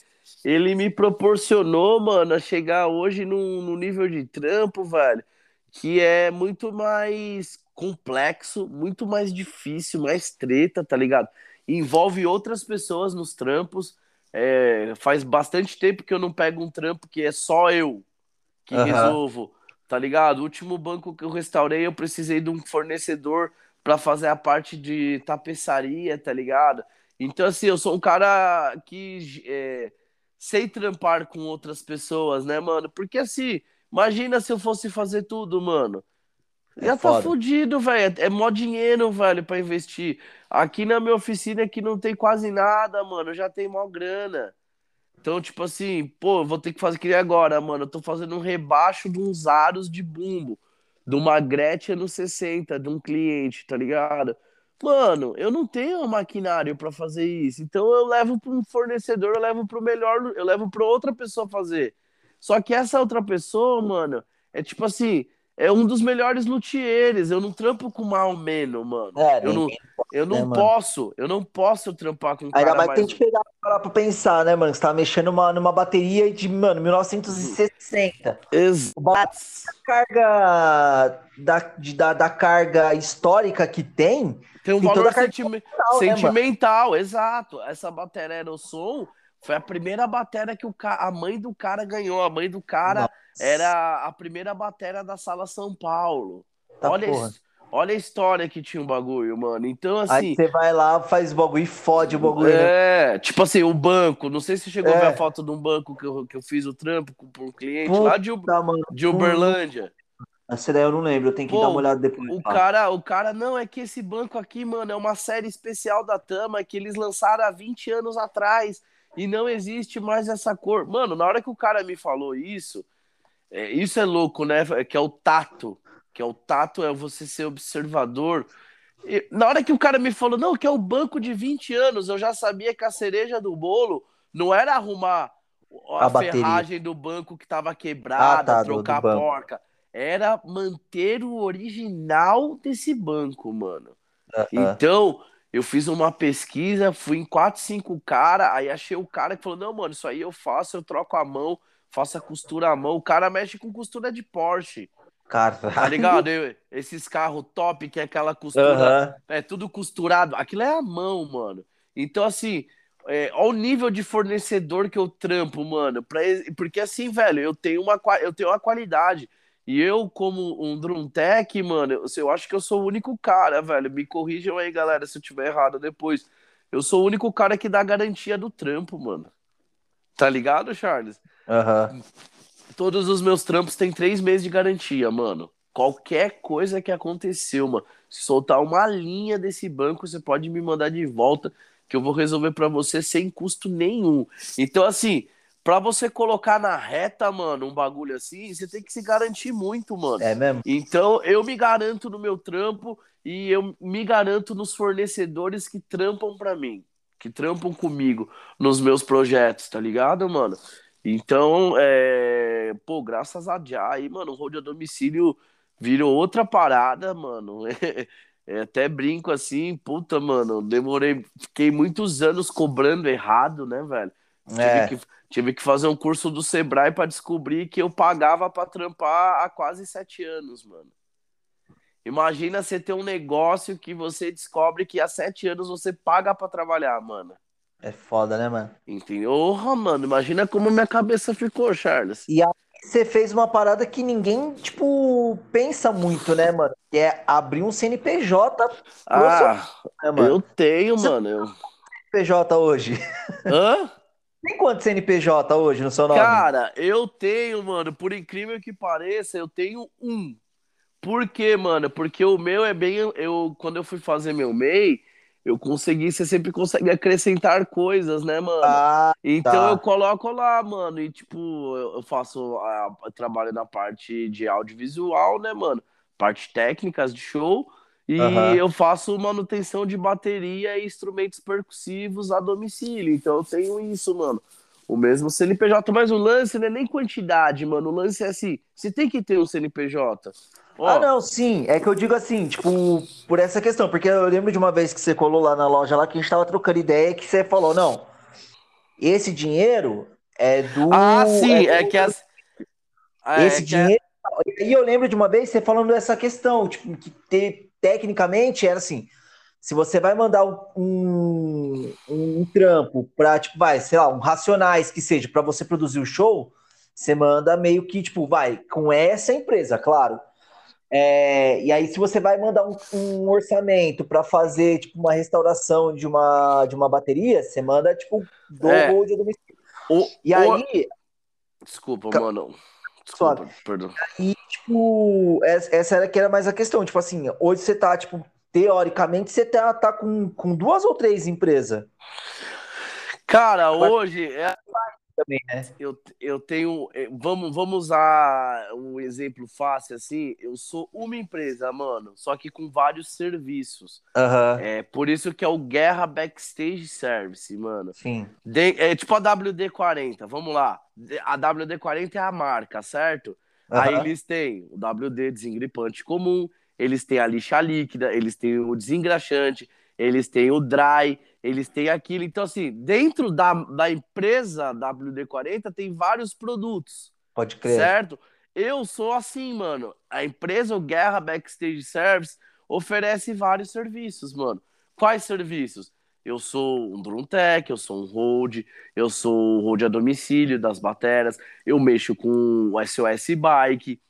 ele me proporcionou, mano, a chegar hoje num, num nível de trampo, velho, que é muito mais complexo, muito mais difícil, mais treta, tá ligado? Envolve outras pessoas nos trampos. É, faz bastante tempo que eu não pego um trampo que é só eu que uhum. resolvo, tá ligado? O último banco que eu restaurei, eu precisei de um fornecedor para fazer a parte de tapeçaria, tá ligado? Então, assim, eu sou um cara que é, sei trampar com outras pessoas, né, mano? Porque, assim, imagina se eu fosse fazer tudo, mano. É Já tá foda. tá fudido, velho. É mó dinheiro, velho, pra investir. Aqui na minha oficina que não tem quase nada, mano. Já tem mó grana. Então, tipo assim, pô, vou ter que fazer que agora, mano. Eu tô fazendo um rebaixo de uns aros de bumbo. De uma Gretchen no 60, de um cliente, tá ligado? Mano, eu não tenho maquinário para fazer isso. Então eu levo para um fornecedor, eu levo para o melhor, eu levo para outra pessoa fazer. Só que essa outra pessoa, mano, é tipo assim, é um dos melhores luthieres. Eu não trampo com mal menos, mano. É, eu não, eu não né, posso, eu não posso trampar com um Ainda mais mais... tem que pegar pra pensar, né, mano? Você tá mexendo numa, numa bateria de, mano, 1960. Exato. A carga da, de, da, da carga histórica que tem. Tem um tem valor sentimental, né, sentimental né, exato. Essa bateria Aerosom foi a primeira bateria que o ca... a mãe do cara ganhou. A mãe do cara Nossa. era a primeira bateria da Sala São Paulo. Tá olha, isso, olha a história que tinha o um bagulho, mano. Então, assim. Aí você vai lá, faz o bagulho e fode o bagulho. Né? É, né? tipo assim, o banco. Não sei se chegou é. a ver a foto de um banco que eu, que eu fiz o trampo com um cliente Puta, lá de, de Uberlândia. Essa daí eu não lembro, eu tenho que Pô, dar uma olhada depois. O cara, o cara, não, é que esse banco aqui, mano, é uma série especial da Tama que eles lançaram há 20 anos atrás e não existe mais essa cor. Mano, na hora que o cara me falou isso, é, isso é louco, né? Que é o tato. Que é o tato, é você ser observador. E, na hora que o cara me falou, não, que é o banco de 20 anos, eu já sabia que a cereja do bolo não era arrumar a, a ferragem do banco que estava quebrada, ah, tá, trocar do, do a porca. Era manter o original desse banco, mano. Uh -uh. Então, eu fiz uma pesquisa, fui em quatro, cinco caras, aí achei o cara que falou: não, mano, isso aí eu faço, eu troco a mão, faço a costura à mão. O cara mexe com costura de Porsche. Cara, tá ligado? Esses carros top, que é aquela costura, uhum. é tudo costurado. Aquilo é a mão, mano. Então, assim, é, olha o nível de fornecedor que eu trampo, mano. Pra, porque assim, velho, eu tenho uma, eu tenho uma qualidade. E eu, como um Drum Tech, mano, eu, eu acho que eu sou o único cara, velho. Me corrijam aí, galera, se eu tiver errado depois. Eu sou o único cara que dá garantia do trampo, mano. Tá ligado, Charles? Aham. Uhum. Todos os meus trampos têm três meses de garantia, mano. Qualquer coisa que aconteceu, mano. Se soltar uma linha desse banco, você pode me mandar de volta, que eu vou resolver para você sem custo nenhum. Então, assim, Pra você colocar na reta, mano, um bagulho assim, você tem que se garantir muito, mano. É mesmo? Então, eu me garanto no meu trampo e eu me garanto nos fornecedores que trampam para mim, que trampam comigo nos meus projetos, tá ligado, mano? Então, é... pô, graças a Jah aí, mano, o road a domicílio virou outra parada, mano. É, até brinco assim, puta, mano, demorei, fiquei muitos anos cobrando errado, né, velho? É. Tive, que, tive que fazer um curso do Sebrae para descobrir que eu pagava para trampar há quase sete anos, mano. Imagina você ter um negócio que você descobre que há sete anos você paga para trabalhar, mano. É foda, né, mano? Entendeu? Porra, mano, imagina como minha cabeça ficou, Charles. E aí você fez uma parada que ninguém, tipo, pensa muito, né, mano? Que é abrir um CNPJ. Ah, né, eu tenho, você mano. Eu... CNPJ hoje. Hã? Tem quanto CNPJ hoje no seu nome? Cara, eu tenho, mano, por incrível que pareça, eu tenho um. Por quê, mano? Porque o meu é bem. Eu, quando eu fui fazer meu MEI, eu consegui, você sempre consegue acrescentar coisas, né, mano? Ah, então tá. eu coloco lá, mano, e tipo, eu faço. Eu trabalho na parte de audiovisual, né, mano? Parte técnicas de show. E uhum. eu faço manutenção de bateria e instrumentos percussivos a domicílio. Então eu tenho isso, mano. o mesmo CNPJ, mas o lance não é nem quantidade, mano. O lance é assim, você tem que ter um CNPJ. Ó, ah, não, sim. É que eu digo assim, tipo, por essa questão, porque eu lembro de uma vez que você colou lá na loja lá que a gente tava trocando ideia que você falou, não, esse dinheiro é do. Ah, sim, é, é que as. Ah, esse é dinheiro. Que... E eu lembro de uma vez você falando dessa questão, tipo, que ter, tecnicamente era assim se você vai mandar um, um, um trampo para, tipo, vai, sei lá, um Racionais que seja, para você produzir o show, você manda meio que, tipo, vai, com essa empresa, claro. É, e aí, se você vai mandar um, um orçamento para fazer, tipo, uma restauração de uma, de uma bateria, você manda, tipo, do é. Gold do o, E aí... Desculpa, mano. Desculpa, perdão. E, tipo, essa era que era mais a questão. Tipo assim, hoje você tá, tipo, teoricamente, você tá, tá com, com duas ou três empresas. Cara, hoje é também, né? Eu, eu tenho. Eh, vamos, vamos usar um exemplo fácil assim. Eu sou uma empresa, mano, só que com vários serviços. Uhum. É por isso que é o Guerra Backstage Service, mano. Sim. De, é tipo a WD-40. Vamos lá. A WD-40 é a marca, certo? Uhum. Aí eles têm o WD desengripante comum, eles têm a lixa líquida, eles têm o desengraxante, eles têm o dry, eles têm aquilo. Então, assim, dentro da, da empresa WD-40 tem vários produtos. Pode crer. Certo? Eu sou assim, mano. A empresa o Guerra Backstage Service oferece vários serviços, mano. Quais serviços? Eu sou um drum tech, eu sou um hold, eu sou o hold a domicílio das baterias, eu mexo com o SOS Bike,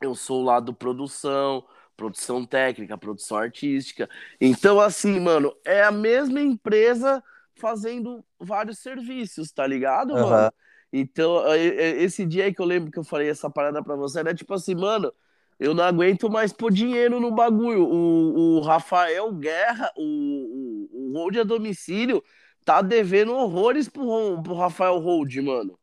eu sou o lado produção, produção técnica, produção artística. Então, assim, mano, é a mesma empresa fazendo vários serviços, tá ligado, uhum. mano? Então, esse dia aí que eu lembro que eu falei essa parada pra você, era tipo assim, mano, eu não aguento mais pôr dinheiro no bagulho. O, o Rafael Guerra, o, o, o Hold a domicílio, tá devendo horrores pro, pro Rafael Hold, mano.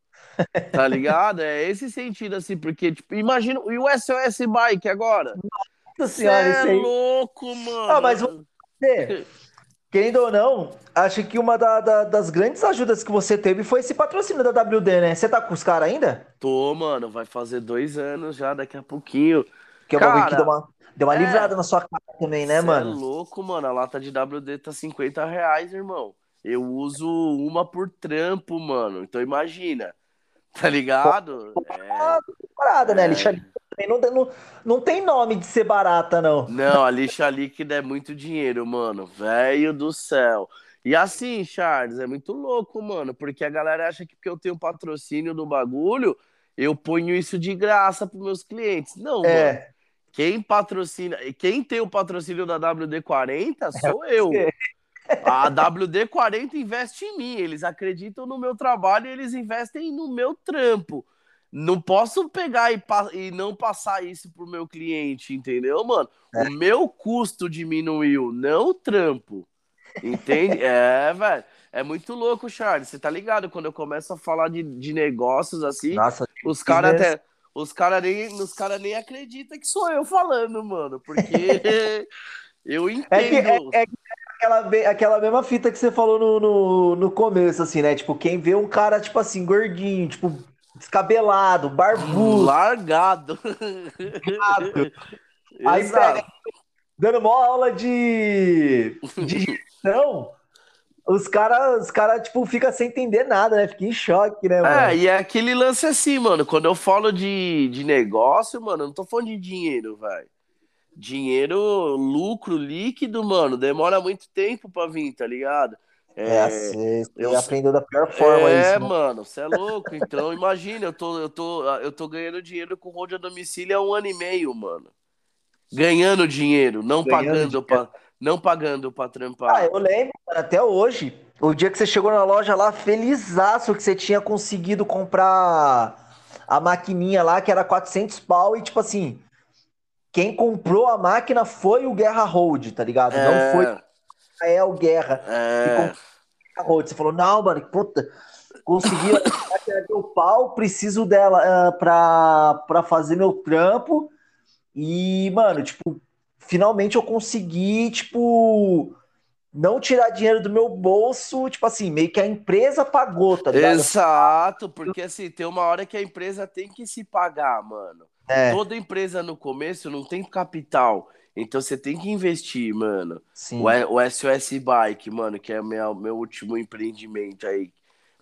Tá ligado? É esse sentido, assim, porque, tipo, imagina, e o SOS Bike agora? Senhora, isso é aí. louco, mano. Ah, mas você, querendo ou não, acho que uma da, da, das grandes ajudas que você teve foi esse patrocínio da WD, né? Você tá com os caras ainda? Tô, mano. Vai fazer dois anos já, daqui a pouquinho. Que é uma que deu uma, deu uma é, livrada na sua cara também, né, mano? é louco, mano. A lata de WD tá 50 reais, irmão. Eu uso uma por trampo, mano. Então imagina. Tá ligado? Pô, é... Parada, né? É... Lixa não, não, não tem nome de ser barata, não. Não, a lixa líquida é muito dinheiro, mano. Velho do céu. E assim, Charles, é muito louco, mano, porque a galera acha que porque eu tenho patrocínio do bagulho, eu ponho isso de graça para meus clientes. Não, é. mano. Quem patrocina, quem tem o patrocínio da WD-40 é sou é eu. A WD-40 investe em mim, eles acreditam no meu trabalho e eles investem no meu trampo. Não posso pegar e, e não passar isso pro meu cliente, entendeu, mano? É. O meu custo diminuiu, não o trampo. Entende? é, velho. É muito louco, Charles. Você tá ligado? Quando eu começo a falar de, de negócios assim, Nossa, os caras até. Os caras nem, os cara nem acreditam que sou eu falando, mano. Porque eu entendo. É que, é, é aquela, aquela mesma fita que você falou no, no, no começo, assim, né? Tipo, quem vê um cara, tipo assim, gordinho, tipo, descabelado, barbudo. Largado. Aí pega, dando uma aula de, de gestão, os caras, os cara, tipo, fica sem entender nada, né? Fica em choque, né, mano? É, e é aquele lance assim, mano. Quando eu falo de, de negócio, mano, eu não tô falando de dinheiro, velho. Dinheiro, lucro líquido, mano, demora muito tempo pra vir, tá ligado? É, você eu... aprendeu da pior forma é, isso. É, mano, você é louco. Então, imagina, eu tô, eu, tô, eu tô ganhando dinheiro com road a domicílio há um ano e meio, mano. Ganhando dinheiro, não ganhando pagando dinheiro. Pra, não pagando pra trampar. Ah, eu lembro, até hoje, o dia que você chegou na loja lá, felizaço que você tinha conseguido comprar a maquininha lá, que era 400 pau, e tipo assim, quem comprou a máquina foi o Guerra Road, tá ligado? É... Não foi Rafael Guerra. É... Você falou, não, mano, puta, consegui o pau, preciso dela uh, pra, pra fazer meu trampo. E, mano, tipo, finalmente eu consegui, tipo, não tirar dinheiro do meu bolso, tipo assim, meio que a empresa pagou, tá ligado? Exato, porque assim, tem uma hora que a empresa tem que se pagar, mano. É. Toda empresa no começo não tem capital. Então você tem que investir, mano. Sim. O, o SOS Bike, mano, que é meu, meu último empreendimento aí.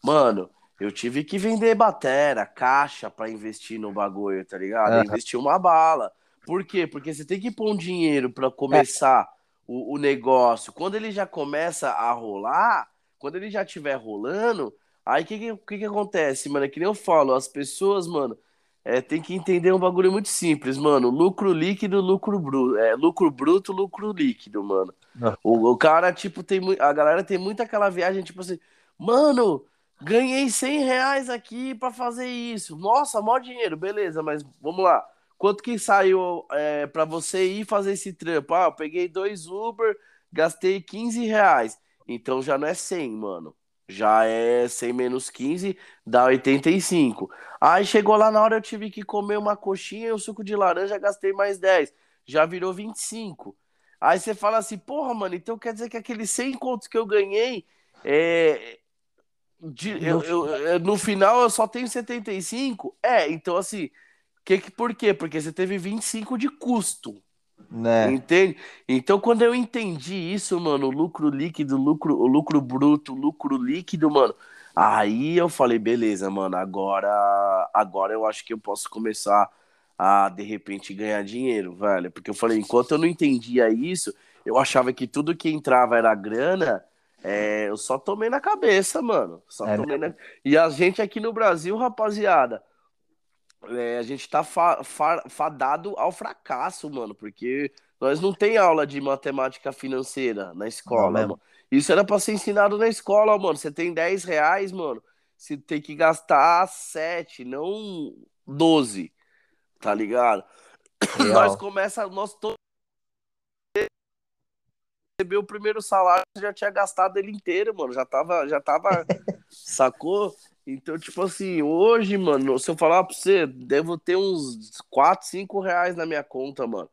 Mano, eu tive que vender batera, caixa para investir no bagulho, tá ligado? Uhum. Investir uma bala. Por quê? Porque você tem que pôr um dinheiro para começar é. o, o negócio. Quando ele já começa a rolar, quando ele já estiver rolando, aí o que, que, que, acontece, mano? É que nem eu falo, as pessoas, mano, é, tem que entender um bagulho muito simples, mano. Lucro líquido, lucro bruto. É, lucro bruto, lucro líquido, mano. O, o, cara, tipo, tem A galera tem muito aquela viagem, tipo assim, mano, ganhei 100 reais aqui para fazer isso. Nossa, maior dinheiro, beleza, mas vamos lá. Quanto que saiu é, para você ir fazer esse trampo? Ah, eu peguei dois Uber, gastei 15 reais. Então já não é 100, mano. Já é 100 menos 15, dá 85. Aí chegou lá na hora, eu tive que comer uma coxinha e um suco de laranja, gastei mais 10. Já virou 25. Aí você fala assim, porra, mano, então quer dizer que aqueles 100 contos que eu ganhei, é, de, eu, eu, no final eu só tenho 75? É, então assim, que, por quê? Porque você teve 25 de custo. Né? Entende? Então, quando eu entendi isso, mano, lucro líquido, lucro, lucro bruto, lucro líquido, mano, aí eu falei, beleza, mano, agora, agora eu acho que eu posso começar a de repente ganhar dinheiro, velho. Porque eu falei, enquanto eu não entendia isso, eu achava que tudo que entrava era grana. É, eu só tomei na cabeça, mano. Só é, tomei na... E a gente aqui no Brasil, rapaziada, é, a gente tá fa fa fadado ao fracasso, mano, porque nós não tem aula de matemática financeira na escola, mano. Isso era pra ser ensinado na escola, mano. Você tem 10 reais, mano, você tem que gastar 7, não 12, tá ligado? Real. Nós começa, nós todos recebeu o primeiro salário, já tinha gastado ele inteiro, mano. Já tava, já tava, sacou? Então, tipo assim, hoje, mano, se eu falar pra você, devo ter uns 4, 5 reais na minha conta, mano.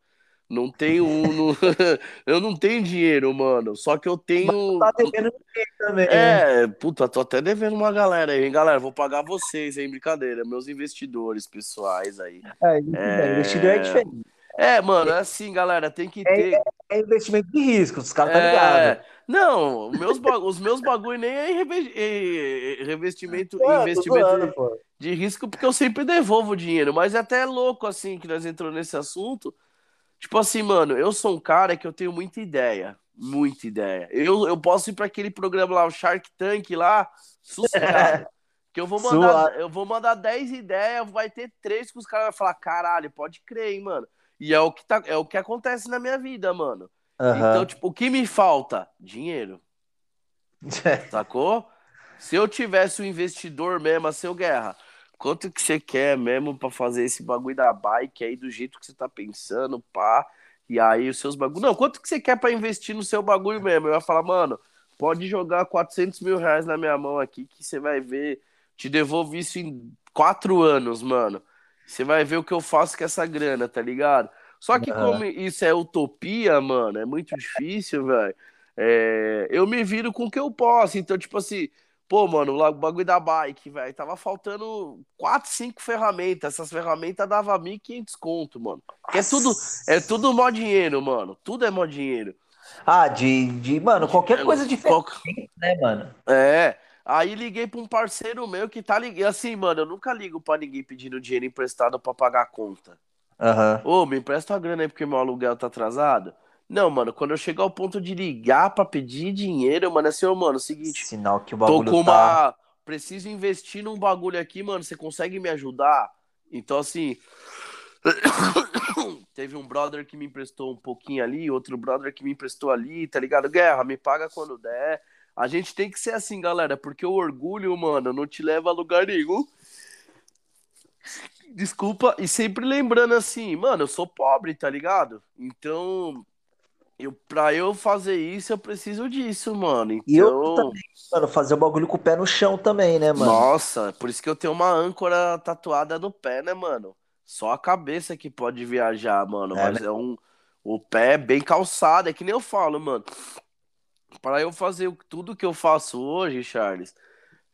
Não tenho. não... eu não tenho dinheiro, mano. Só que eu tenho. Mas tá devendo também. É, puta, tô até devendo uma galera aí, hein, galera. Vou pagar vocês, hein? Brincadeira. Meus investidores pessoais aí. É, é... investidor é diferente. É, mano, é assim, galera, tem que é, ter. É, é investimento de risco, os caras é... tá ligados. Não, meus os meus bagulho nem é revestimento, é, investimento zoando, de, de, risco, porque eu sempre devolvo o dinheiro. Mas é até louco, assim, que nós entramos nesse assunto. Tipo assim, mano, eu sou um cara que eu tenho muita ideia. Muita ideia. Eu, eu posso ir para aquele programa lá, o Shark Tank lá, sossegado. que eu vou mandar, eu vou mandar 10 ideias, vai ter três que os caras vão falar, caralho, pode crer, hein, mano. E é o que, tá, é o que acontece na minha vida, mano. Uhum. Então, tipo, o que me falta? Dinheiro. Sacou? Se eu tivesse um investidor mesmo, a seu guerra, quanto que você quer mesmo para fazer esse bagulho da bike aí do jeito que você tá pensando, pá? E aí os seus bagulhos. Não, quanto que você quer para investir no seu bagulho mesmo? Eu ia falar, mano, pode jogar 400 mil reais na minha mão aqui que você vai ver. Te devolvo isso em quatro anos, mano. Você vai ver o que eu faço com essa grana, tá ligado? Só que como isso é utopia, mano, é muito difícil, velho. É, eu me viro com o que eu posso. Então, tipo assim, pô, mano, o bagulho da bike, velho, tava faltando quatro, cinco ferramentas. Essas ferramentas dava 1.500 conto, mano. Que é tudo, é tudo mó dinheiro, mano. Tudo é mó dinheiro. Ah, de, de mano, qualquer coisa diferente, Qual... né, mano? É. Aí liguei pra um parceiro meu que tá ligando. Assim, mano, eu nunca ligo pra ninguém pedindo dinheiro emprestado pra pagar a conta. Aham. Uhum. Ô, me empresta uma grana aí porque meu aluguel tá atrasado. Não, mano, quando eu chegar ao ponto de ligar pra pedir dinheiro, mano, é assim, ô, mano, é o seguinte. Sinal que o bagulho tô com uma. Tá... Preciso investir num bagulho aqui, mano. Você consegue me ajudar? Então, assim. Teve um brother que me emprestou um pouquinho ali, outro brother que me emprestou ali, tá ligado? Guerra, me paga quando der. A gente tem que ser assim, galera, porque o orgulho, mano, não te leva a lugar nenhum. Desculpa, e sempre lembrando assim, mano, eu sou pobre, tá ligado? Então, eu, pra eu fazer isso, eu preciso disso, mano. Então... E eu então também, mano, fazer o bagulho com o pé no chão também, né, mano? Nossa, por isso que eu tenho uma âncora tatuada no pé, né, mano? Só a cabeça que pode viajar, mano. É, mas né? é um. O pé é bem calçado, é que nem eu falo, mano. Para eu fazer tudo que eu faço hoje, Charles,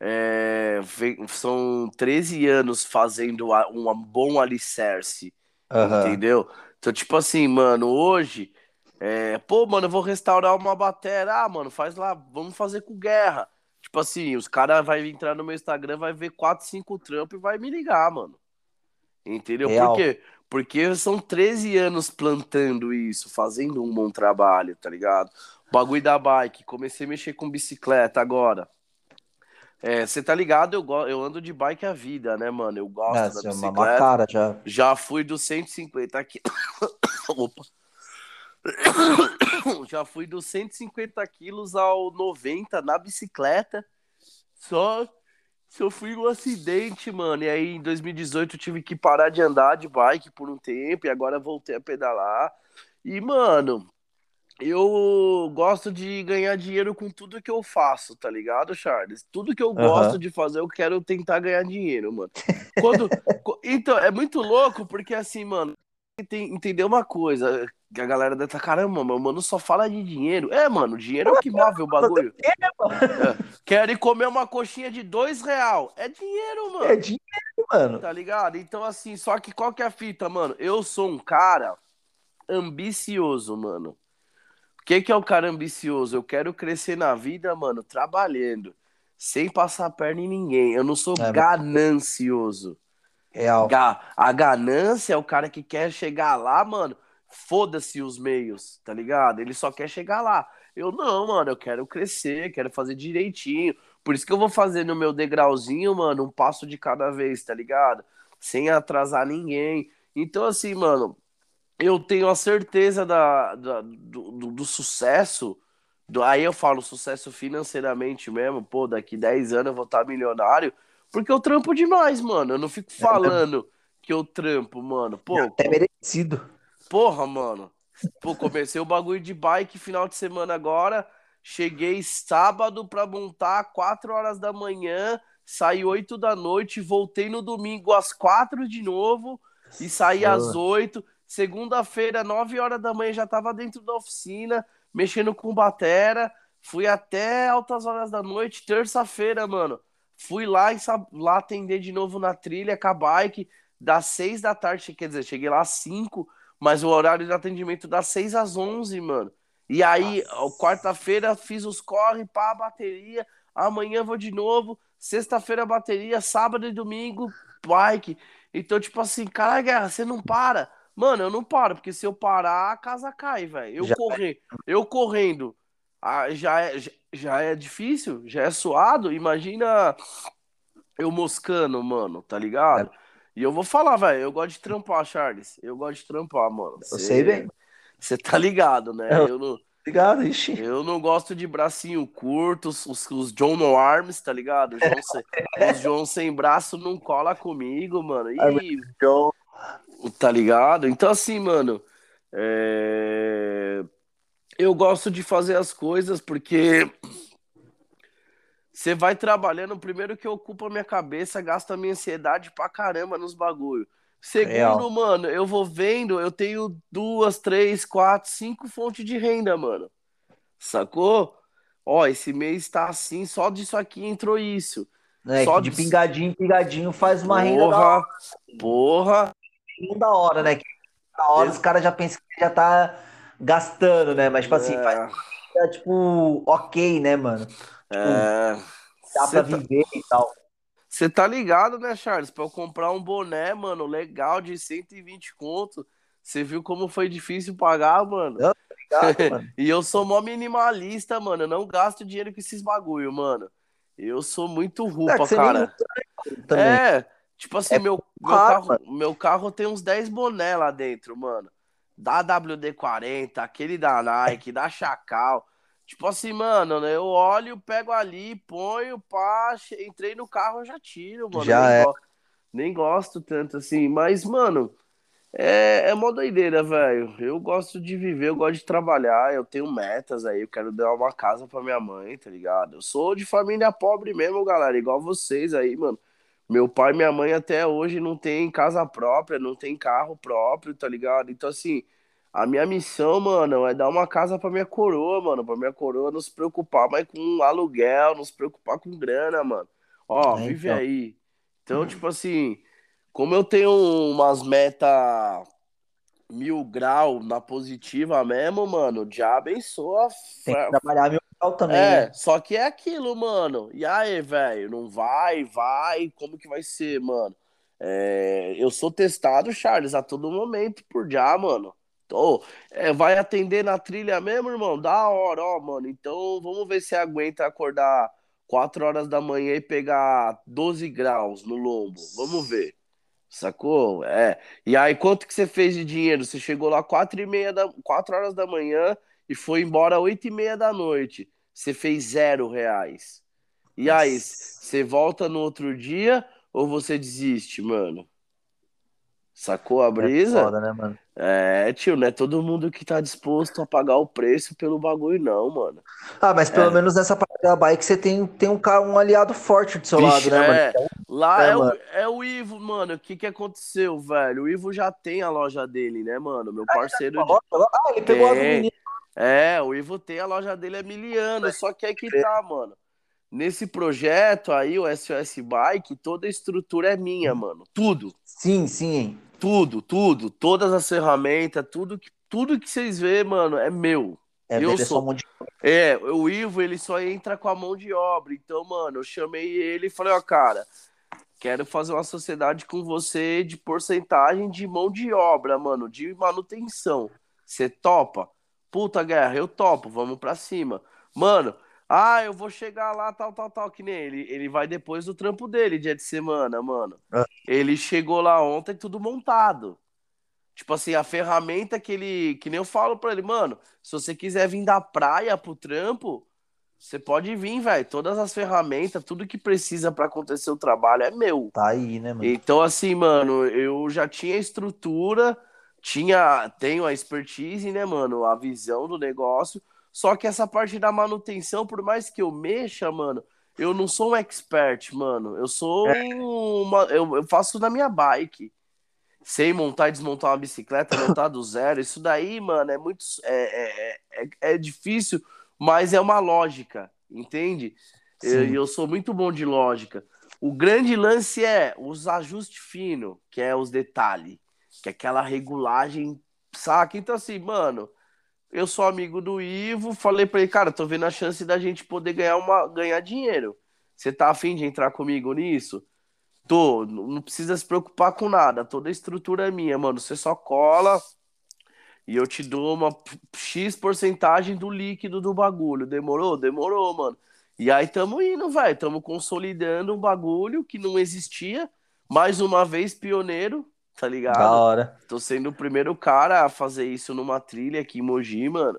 é, são 13 anos fazendo um bom alicerce, uhum. entendeu? Então, tipo assim, mano, hoje, é, pô, mano, eu vou restaurar uma bateria, ah, mano, faz lá, vamos fazer com guerra. Tipo assim, os caras vão entrar no meu Instagram, vai ver 4, 5 trampos e vai me ligar, mano. Entendeu? Real. Por quê? Porque são 13 anos plantando isso, fazendo um bom trabalho, tá ligado? Bagulho da bike, comecei a mexer com bicicleta agora. Você é, tá ligado? Eu, eu ando de bike a vida, né, mano? Eu gosto é, da bicicleta. Uma cara já. já fui dos 150 aqui. Opa. já fui dos 150 quilos ao 90 na bicicleta. Só sofri um acidente, mano. E aí em 2018 eu tive que parar de andar de bike por um tempo e agora voltei a pedalar. E, mano, eu gosto de ganhar dinheiro com tudo que eu faço, tá ligado, Charles? Tudo que eu gosto de fazer, eu quero tentar ganhar dinheiro, mano. Quando... então, é muito louco, porque assim, mano, tem, entender uma coisa, que a galera deve estar, caramba, meu mano só fala de dinheiro. É, mano, dinheiro é o que move o bagulho. É, quero ir comer uma coxinha de dois real. É dinheiro, mano. É dinheiro, mano. Tá ligado? Então, assim, só que qual que é a fita, mano? Eu sou um cara ambicioso, mano. O que, que é o cara ambicioso? Eu quero crescer na vida, mano, trabalhando, sem passar a perna em ninguém. Eu não sou é, ganancioso. Real. A ganância é o cara que quer chegar lá, mano. Foda-se os meios, tá ligado? Ele só quer chegar lá. Eu não, mano, eu quero crescer, quero fazer direitinho. Por isso que eu vou fazer no meu degrauzinho, mano, um passo de cada vez, tá ligado? Sem atrasar ninguém. Então, assim, mano, eu tenho a certeza da, da do, do, do, sucesso. Do, aí eu falo sucesso financeiramente mesmo. Pô, daqui 10 anos eu vou estar milionário. Porque eu trampo demais, mano. Eu não fico é falando que eu trampo, mano. Pô, é merecido. Porra, mano. Pô, comecei o bagulho de bike final de semana agora. Cheguei sábado pra montar 4 horas da manhã. Saí 8 da noite. Voltei no domingo às 4 de novo. E saí às 8. Segunda-feira, 9 horas da manhã, já tava dentro da oficina, mexendo com batera. Fui até altas horas da noite. Terça-feira, mano, fui lá, e lá atender de novo na trilha com a bike. Das 6 da tarde, quer dizer, cheguei lá às 5, mas o horário de atendimento das 6 às 11, mano. E aí, quarta-feira, fiz os corre, pá, bateria. Amanhã vou de novo. Sexta-feira, bateria. Sábado e domingo, bike. Então, tipo assim, cara, guerra, você não para. Mano, eu não paro, porque se eu parar, a casa cai, velho. Eu, já... correr, eu correndo já, é, já é difícil, já é suado. Imagina eu moscando, mano, tá ligado? É. E eu vou falar, velho, eu gosto de trampar, Charles. Eu gosto de trampar, mano. Cê, eu sei bem. Você tá ligado, né? Eu, eu não. Ligado, ixi. Eu não gosto de bracinho curto, os, os John No Arms, tá ligado? Os John, sem, os John sem braço não cola comigo, mano. E, John. Tá ligado? Então, assim, mano, é... eu gosto de fazer as coisas porque você vai trabalhando, primeiro que ocupa a minha cabeça, gasta a minha ansiedade pra caramba nos bagulho. Segundo, Real. mano, eu vou vendo, eu tenho duas, três, quatro, cinco fontes de renda, mano. Sacou? Ó, esse mês tá assim, só disso aqui entrou isso. É, só de pingadinho em pingadinho faz uma porra, renda. Porra, porra não da hora, né? Que da hora os caras já pensam que já tá gastando, né? Mas, tipo assim, é. faz, é, tipo, ok, né, mano? Tipo, é. Dá pra tá... viver e tal. Você tá ligado, né, Charles? Pra eu comprar um boné, mano, legal de 120 conto. Você viu como foi difícil pagar, mano? Ligado, mano. e eu sou mó minimalista, mano. Eu não gasto dinheiro com esses bagulho, mano. Eu sou muito rupa, é, cara. É, Tipo assim, é meu, meu, carro, meu carro tem uns 10 boné lá dentro, mano. Da WD-40, aquele da Nike, da Chacal. Tipo assim, mano, né, eu olho, pego ali, ponho, pá, entrei no carro, já tiro, mano. Já nem, é. gosto, nem gosto tanto assim, mas, mano, é, é mó doideira, velho. Eu gosto de viver, eu gosto de trabalhar, eu tenho metas aí, eu quero dar uma casa pra minha mãe, tá ligado? Eu sou de família pobre mesmo, galera, igual vocês aí, mano. Meu pai e minha mãe até hoje não tem casa própria, não tem carro próprio, tá ligado? Então, assim, A minha missão, mano, é dar uma casa pra minha coroa, mano. Pra minha coroa não se preocupar mais com aluguel, não se preocupar com grana, mano. Ó, É, vive então. aí. Então, tipo assim, como eu tenho umas metas mil grau na positiva mesmo, mano, já abençoa. Tem que trabalhar mil grau também, É, né? só que é aquilo, mano. E aí, velho, não vai, vai, como que vai ser, mano? É, eu sou testado, Charles, a todo momento por já, mano. Tô, é, vai atender na trilha mesmo, irmão? Da hora, ó, mano. Então, vamos ver se aguenta acordar 4 horas da manhã e pegar 12 graus no lombo. Vamos ver. Sacou? É. E aí, quanto que você fez de dinheiro? Você chegou lá 4 e meia da, 4 horas da manhã e foi embora 8 e meia da noite. Você fez zero reais. E aí, você volta no outro dia ou você desiste, mano? Sacou a É brisa? foda, né, mano? É, tio, não é todo mundo que tá disposto a pagar o preço pelo bagulho, não, mano. Ah, mas pelo É. menos nessa parte da bike você tem, tem um, cara, um aliado forte do seu Vixe, lado, né, mano? é. Lá É, é, o, mano. é o Ivo, mano. O que que aconteceu, velho? O Ivo já tem a loja dele, né, mano? Meu parceiro de... Ah, ele pegou as meninas. É, o Ivo tem a loja dele é miliano, só que aí que tá, mano. Nesse projeto aí, o SOS Bike, toda a estrutura é minha, mano. Tudo, Sim, sim. tudo, tudo. Todas as ferramentas, tudo que, tudo que vocês vê, mano, é meu. É, Eu sou. de... É, o Ivo, ele só entra com a mão de obra. Então, mano, eu chamei ele e falei, ó, cara, quero fazer uma sociedade com você de porcentagem de mão de obra, mano, de manutenção. Você topa? Puta guerra, eu topo, vamos pra cima. Mano, ah, eu vou chegar lá, tal, tal, tal, que nem ele. Ele vai depois do trampo dele, dia de semana, mano. Ah. Ele chegou lá ontem, tudo montado. Tipo assim, a ferramenta que ele. Que nem eu falo pra ele, mano, se você quiser vir da praia pro trampo, você pode vir, velho. Todas as ferramentas, tudo que precisa pra acontecer o trabalho é meu. Tá aí, né, mano? Então, assim, mano, eu já tinha estrutura, tinha, tenho a expertise, né, mano, a visão do negócio. Só que essa parte da manutenção, por mais que eu mexa, mano, eu não sou um expert, mano. Eu sou uma, eu, eu faço na minha bike. Sei montar e desmontar uma bicicleta, montar do zero. Isso daí, mano, é muito. É, é, é, é difícil, mas é uma lógica, entende? Eu, Sim. eu sou muito bom de lógica. O grande lance é os ajustes finos, que é os detalhes, que é aquela regulagem, saca? Então, assim, mano, eu sou amigo do Ivo, falei pra ele, cara, tô vendo a chance da gente poder ganhar, uma, ganhar dinheiro. Você tá afim de entrar comigo nisso? Tô, não precisa se preocupar com nada, toda a estrutura é minha, mano. Você só cola e eu te dou uma X porcentagem do líquido do bagulho. Demorou? Demorou, mano. E aí tamo indo, velho. Tamo consolidando um bagulho que não existia. Mais uma vez, pioneiro, tá Da ligado? hora. Tô sendo o primeiro cara a fazer isso numa trilha aqui em Mogi, mano.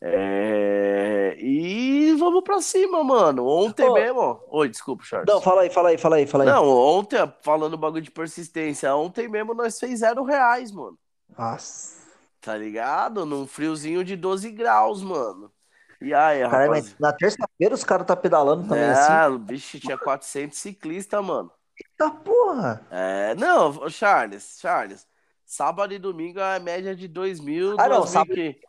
É... E vamos pra cima, mano. Ontem Ô. mesmo. ó. Oi, desculpa, Charles. Não, fala aí, fala aí, fala aí, fala aí. Não, ontem, falando bagulho de persistência, ontem mesmo nós fez zero reais, mano. Nossa. Tá ligado? Num friozinho de 12 graus, mano. E aí, rapaz? mas na terça-feira os caras tá pedalando também assim. É, o bicho tinha 400 ciclistas, mano. Eita porra. É, não, Charles, Charles. Sábado e domingo é a média de 2 mil, Ah, não, 2 sábado- que...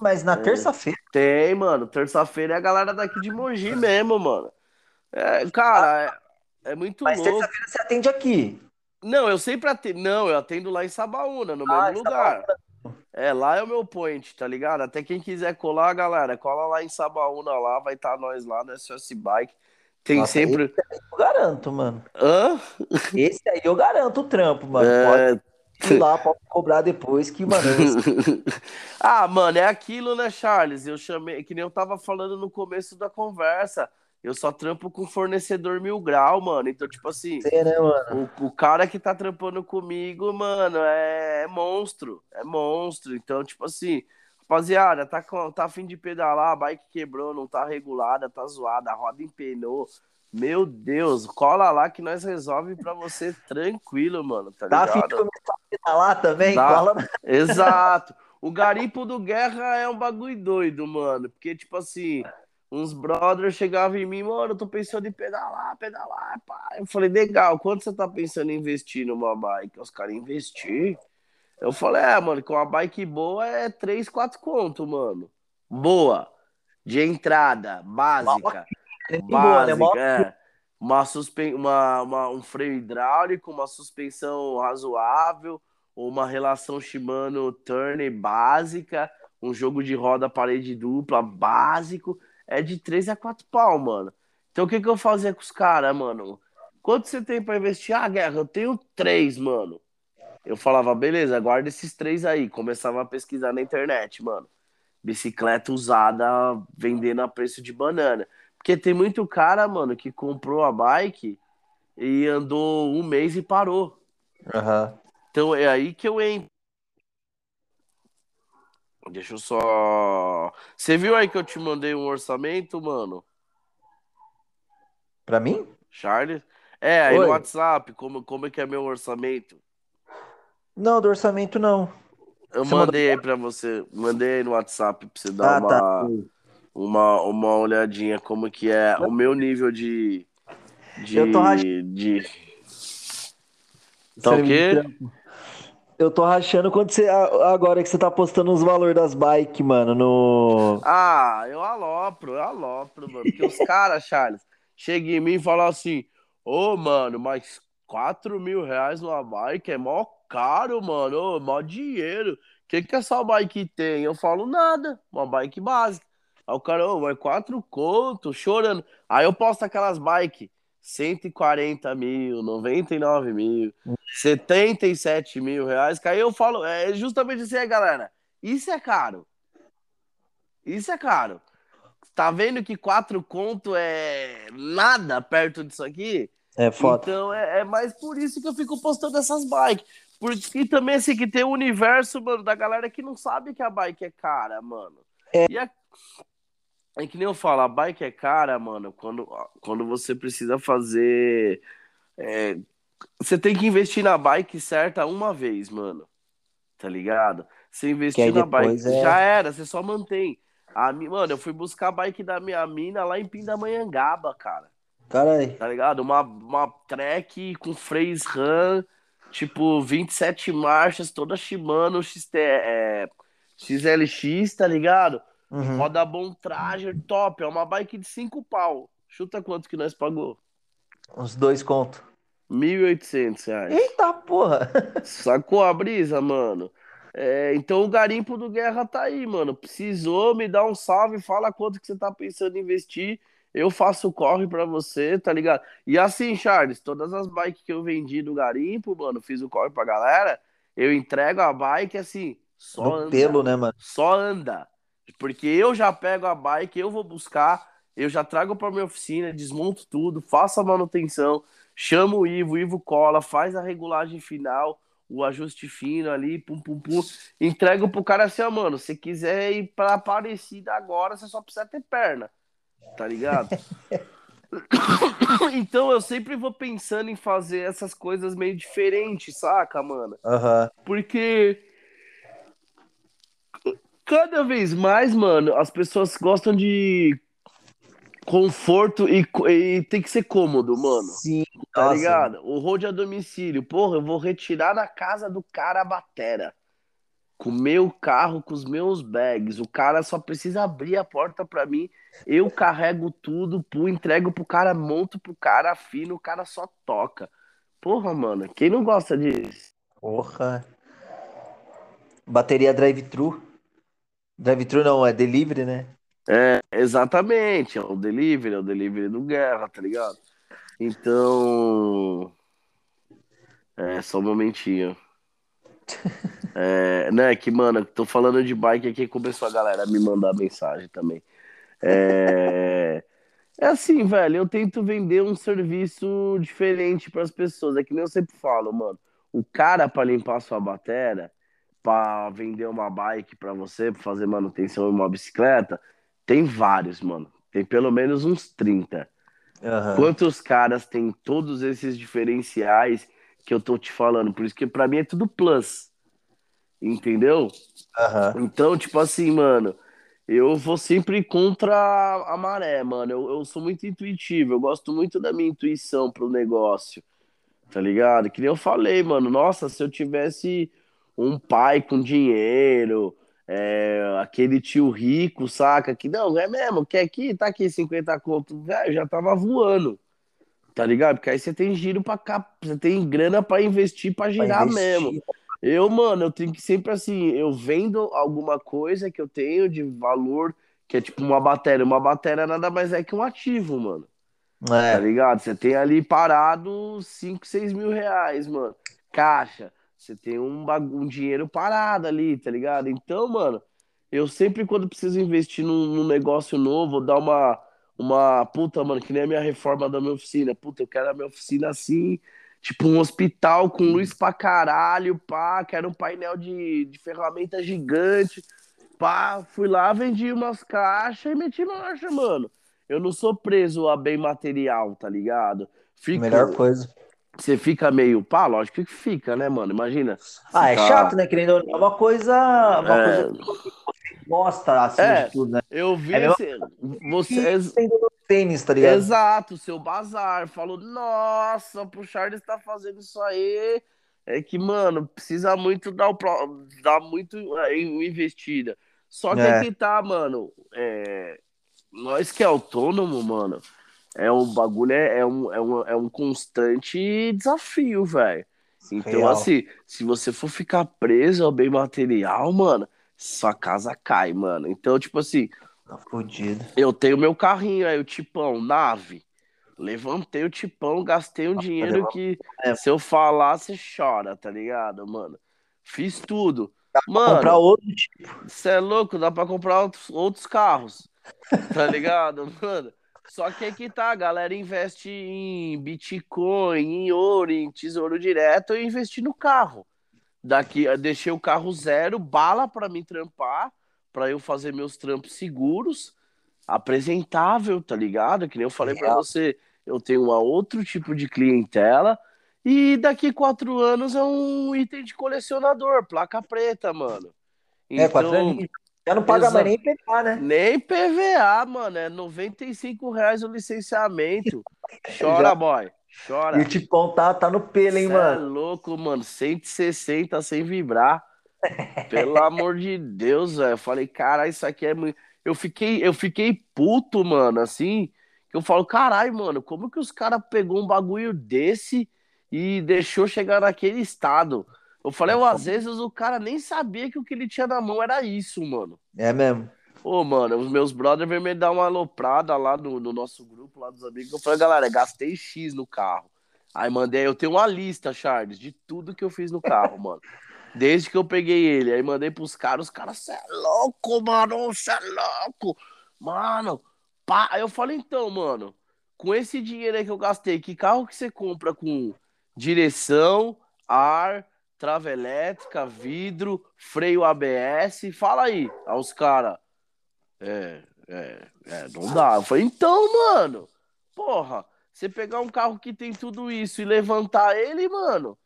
Mas É. na terça-feira. Tem, mano. Terça-feira é a galera daqui de Mogi mesmo, mano. É, cara, é, é muito Mas louco. terça-feira você atende aqui. Não, eu sempre atendo. Não, eu atendo lá em Sabaúna, no Ah, mesmo lugar. É, lá é o meu point, tá ligado? Até quem quiser colar, galera, cola lá em Sabaúna lá, vai estar nós lá no SOS Bike. Tem Nossa, sempre. Esse aí eu garanto, mano. Hã? Esse aí eu garanto o trampo, mano. É, Pode ir lá, pode cobrar depois que, mano. ah, mano, é aquilo, né, Charles? Eu chamei, que nem eu tava falando no começo da conversa. Eu só trampo com fornecedor mil grau, mano. Então, tipo assim, Você, né, mano? o, o cara que tá trampando comigo, mano, é, é monstro. É monstro. Então, tipo assim, rapaziada, tá, com, tá afim de pedalar, a bike quebrou, não tá regulada, tá zoada, a roda empenou. Meu Deus, cola lá que nós resolve pra você tranquilo, mano, tá Tá afim de ligado? começar a pedalar também? Tá. Cola Exato. O garimpo do Guerra é um bagulho doido, mano. Porque, tipo assim, uns brothers chegavam em mim, mano, eu tô pensando em pedalar, pedalar, pá. Eu falei, legal, quanto você tá pensando em investir numa bike? Os caras, investir? Eu falei, é, mano, com uma bike boa é 3, 4 conto, mano. Boa. De entrada, básica. É boa, né? Básica, é. Uma suspen... uma, uma- um freio hidráulico, uma suspensão razoável, uma relação Shimano turn básica, um jogo de roda parede dupla básico, é de 3 a 4 pau, mano. Então o que que eu fazia com os caras, mano? Quanto você tem pra investir? Ah, Guerra, eu tenho três, mano. Eu falava, beleza, guarda esses três aí. Começava a pesquisar na internet, mano. Bicicleta usada vendendo a preço de banana. Porque tem muito cara, mano, que comprou a bike e andou um mês e parou. Aham. Então é aí que eu entro. Deixa eu só. Você viu aí que eu te mandei um orçamento, mano? Pra mim? Charles? É, aí Oi. no WhatsApp, como, como é que é meu orçamento? Não, do orçamento não. Eu Você mandei aí pra você, mandei aí no WhatsApp pra você dar Ah, uma, tá. uma, uma olhadinha como que é o meu nível de. de, Eu tô rach- de... Tá Você o quê? Eu tô rachando quando você. Agora que você tá postando os valores das bikes, mano, no. Ah, eu alopro, eu alopro, mano. Porque os caras, Charles, chegam em mim e falam assim: Ô, mano, mas 4 mil reais numa bike é mó caro, mano. Ô, mó dinheiro. O que que essa bike tem? Eu falo: nada, uma bike básica. Aí o cara, ô, mas 4 conto, chorando. Aí eu posto aquelas bikes. 140 mil, 99 mil, 77 mil reais. Que aí eu falo, é justamente assim, aí, galera. Isso é caro. Isso é caro. Tá vendo que quatro conto é nada perto disso aqui? É foda. Então é, é mais por isso que eu fico postando essas bikes. Porque também assim que tem o universo, mano, da galera que não sabe que a bike é cara, mano. É. E a... é que nem eu falo, a bike é cara, mano, quando, quando você precisa fazer. é, Você tem que investir na bike certa uma vez, mano. Tá ligado? Você investir na bike, é- já era, você só mantém. A, mano, eu fui buscar a bike da minha mina lá em Pindamonhangaba, cara. Caralho. Tá ligado? Uma, uma track com freios RAM, tipo 27 marchas, toda Shimano XT, é, XLX, tá ligado? Uhum. Roda bom Trager, top. É uma bike de 5 pau. Chuta quanto que nós pagou? Uns dois contos. 1.800 reais. Eita porra! Sacou a brisa, mano? É, então o garimpo do Guerra tá aí, mano. Precisou, me dá um salve, fala quanto que você tá pensando em investir. Eu faço o corre pra você, tá ligado? E assim, Charles, todas as bikes que eu vendi do garimpo, mano, fiz o corre pra galera, eu entrego a bike assim, só No anda. pelo, né, mano? Só anda. Porque eu já pego a bike, eu vou buscar, eu já trago pra minha oficina, desmonto tudo, faço a manutenção, chamo o Ivo, o Ivo cola, faz a regulagem final, o ajuste fino ali, pum, pum, pum. Entrego pro cara assim, ó, mano, se quiser ir pra Aparecida agora, você só precisa ter perna. Tá ligado? então eu sempre vou pensando em fazer essas coisas meio diferentes, saca, mano? Aham. Porque cada vez mais, mano, as pessoas gostam de conforto e, e tem que ser cômodo, mano. Sim, Tá nossa. ligado? O road a domicílio. Porra, eu vou retirar da casa do cara a batera. Com o meu carro, com os meus bags. O cara só precisa abrir a porta pra mim. Eu carrego tudo, pô, entrego pro cara, monto pro cara, afino, o cara só toca. Porra, mano, quem não gosta disso? Porra. Bateria drive-thru. Drive-thru não, é delivery, né? Exatamente, é o delivery, é o delivery do Guerra, tá ligado? Então. É, só um momentinho. É, né, que, mano, tô falando de bike aqui, começou a galera a me mandar mensagem também. É, é assim, velho, eu tento vender um serviço diferente pras pessoas. É que nem eu sempre falo, mano. O cara pra limpar sua bateria, pra vender uma bike pra você, pra fazer manutenção em uma bicicleta, tem vários, mano. Tem pelo menos uns 30. Aham. Quantos caras têm todos esses diferenciais que eu tô te falando? Por isso que pra mim é tudo plus. Entendeu? Aham. Então, tipo assim, mano, eu vou sempre contra a maré, mano. Eu, eu sou muito intuitivo, eu gosto muito da minha intuição pro negócio, tá ligado? Que nem eu falei, mano. Nossa, se eu tivesse um pai com dinheiro, é, aquele tio rico, saca? Que não, é mesmo, quer aqui, tá aqui 50 conto, velho, já tava voando. Tá ligado? Porque aí você tem giro pra cá, você tem grana para investir, para girar mesmo. Eu, mano, eu tenho que sempre assim, eu vendo alguma coisa que eu tenho de valor, que é tipo uma bateria. Uma bateria nada mais é que um ativo, mano. É. Tá ligado? Você tem ali parado 5, 6 mil reais, mano. Caixa. Você tem um, um dinheiro parado ali, tá ligado? Então, mano, eu sempre, quando preciso investir num, num negócio novo, dar uma, uma. Puta, mano, que nem a minha reforma da minha oficina. Puta, eu quero a minha oficina assim, tipo um hospital com luz pra caralho, pá. Quero um painel de, de ferramenta gigante. Pá, fui lá, vendi umas caixas e meti marcha, mano. Eu não sou preso a bem material, tá ligado? Fico, Melhor coisa. Você fica meio, pá, lógico que fica, né, mano? Imagina. Ah, é chato, né? Querendo ou não, é uma coisa. Uma é... coisa que você gosta, assim, é, de tudo, né? Eu vi é esse... você. Tênis, tá ligado? Exato, seu bazar. Falou, nossa, pro Charles tá fazendo isso aí. É que, mano, precisa muito dar, o... dar muito é, investida. Só que é. que tá, mano. É... Nós que é autônomo, mano é um bagulho, é, é, um, é, um, é um constante desafio, velho. Então, Real. assim, se você for ficar preso ao bem material, mano, sua casa cai, mano. Então, tipo assim. Tá fodido. Eu tenho meu carrinho aí, o tipão, nave. Levantei o tipão, gastei um Nossa, dinheiro que é. se eu falar, você chora, tá ligado, mano? Fiz tudo. Dá mano, comprar outro tipo. Você é louco, dá pra comprar outros, outros carros. Tá ligado, mano? Só que aqui tá, a galera investe em Bitcoin, em ouro, em tesouro direto e investe no carro. Daqui, deixei o carro zero, bala para mim trampar, para eu fazer meus trampos seguros, apresentável, tá ligado? Que nem eu falei para você, eu tenho um outro tipo de clientela. E daqui quatro anos é um item de colecionador, placa preta, mano. Então, é, quatro então, anos. Já não paga mais nem IPVA, né? Nem PVA, mano. É 95 reais o licenciamento. Chora, boy. Chora. E o tipão tá, tá no pelo, hein, Cê é mano? É louco, mano. 160 sem vibrar. Pelo amor de Deus, velho. Eu falei, cara, isso aqui é muito. Eu fiquei, eu fiquei puto, mano, assim. Que eu falo, caralho, mano, como que os caras pegou um bagulho desse e deixou chegar naquele estado? Eu falei, às vezes o cara nem sabia que o que ele tinha na mão era isso, mano. É mesmo. Ô, mano, os meus brothers vêm me dar uma aloprada lá no, no, nosso grupo, lá dos amigos. Eu falei, galera, gastei X no carro. Aí mandei, eu tenho uma lista, Charles, de tudo que eu fiz no carro, mano. Desde que eu peguei ele. Aí mandei pros caras, os caras, cê é louco, mano, cê é louco. Mano, pá. Aí eu falei, então, mano, com esse dinheiro aí que eu gastei, que carro que você compra com direção, ar, trava elétrica, vidro, freio ABS. Fala aí aos caras. É, é, é, não dá. Eu falei, então, mano, porra, você pegar um carro que tem tudo isso e levantar ele, mano,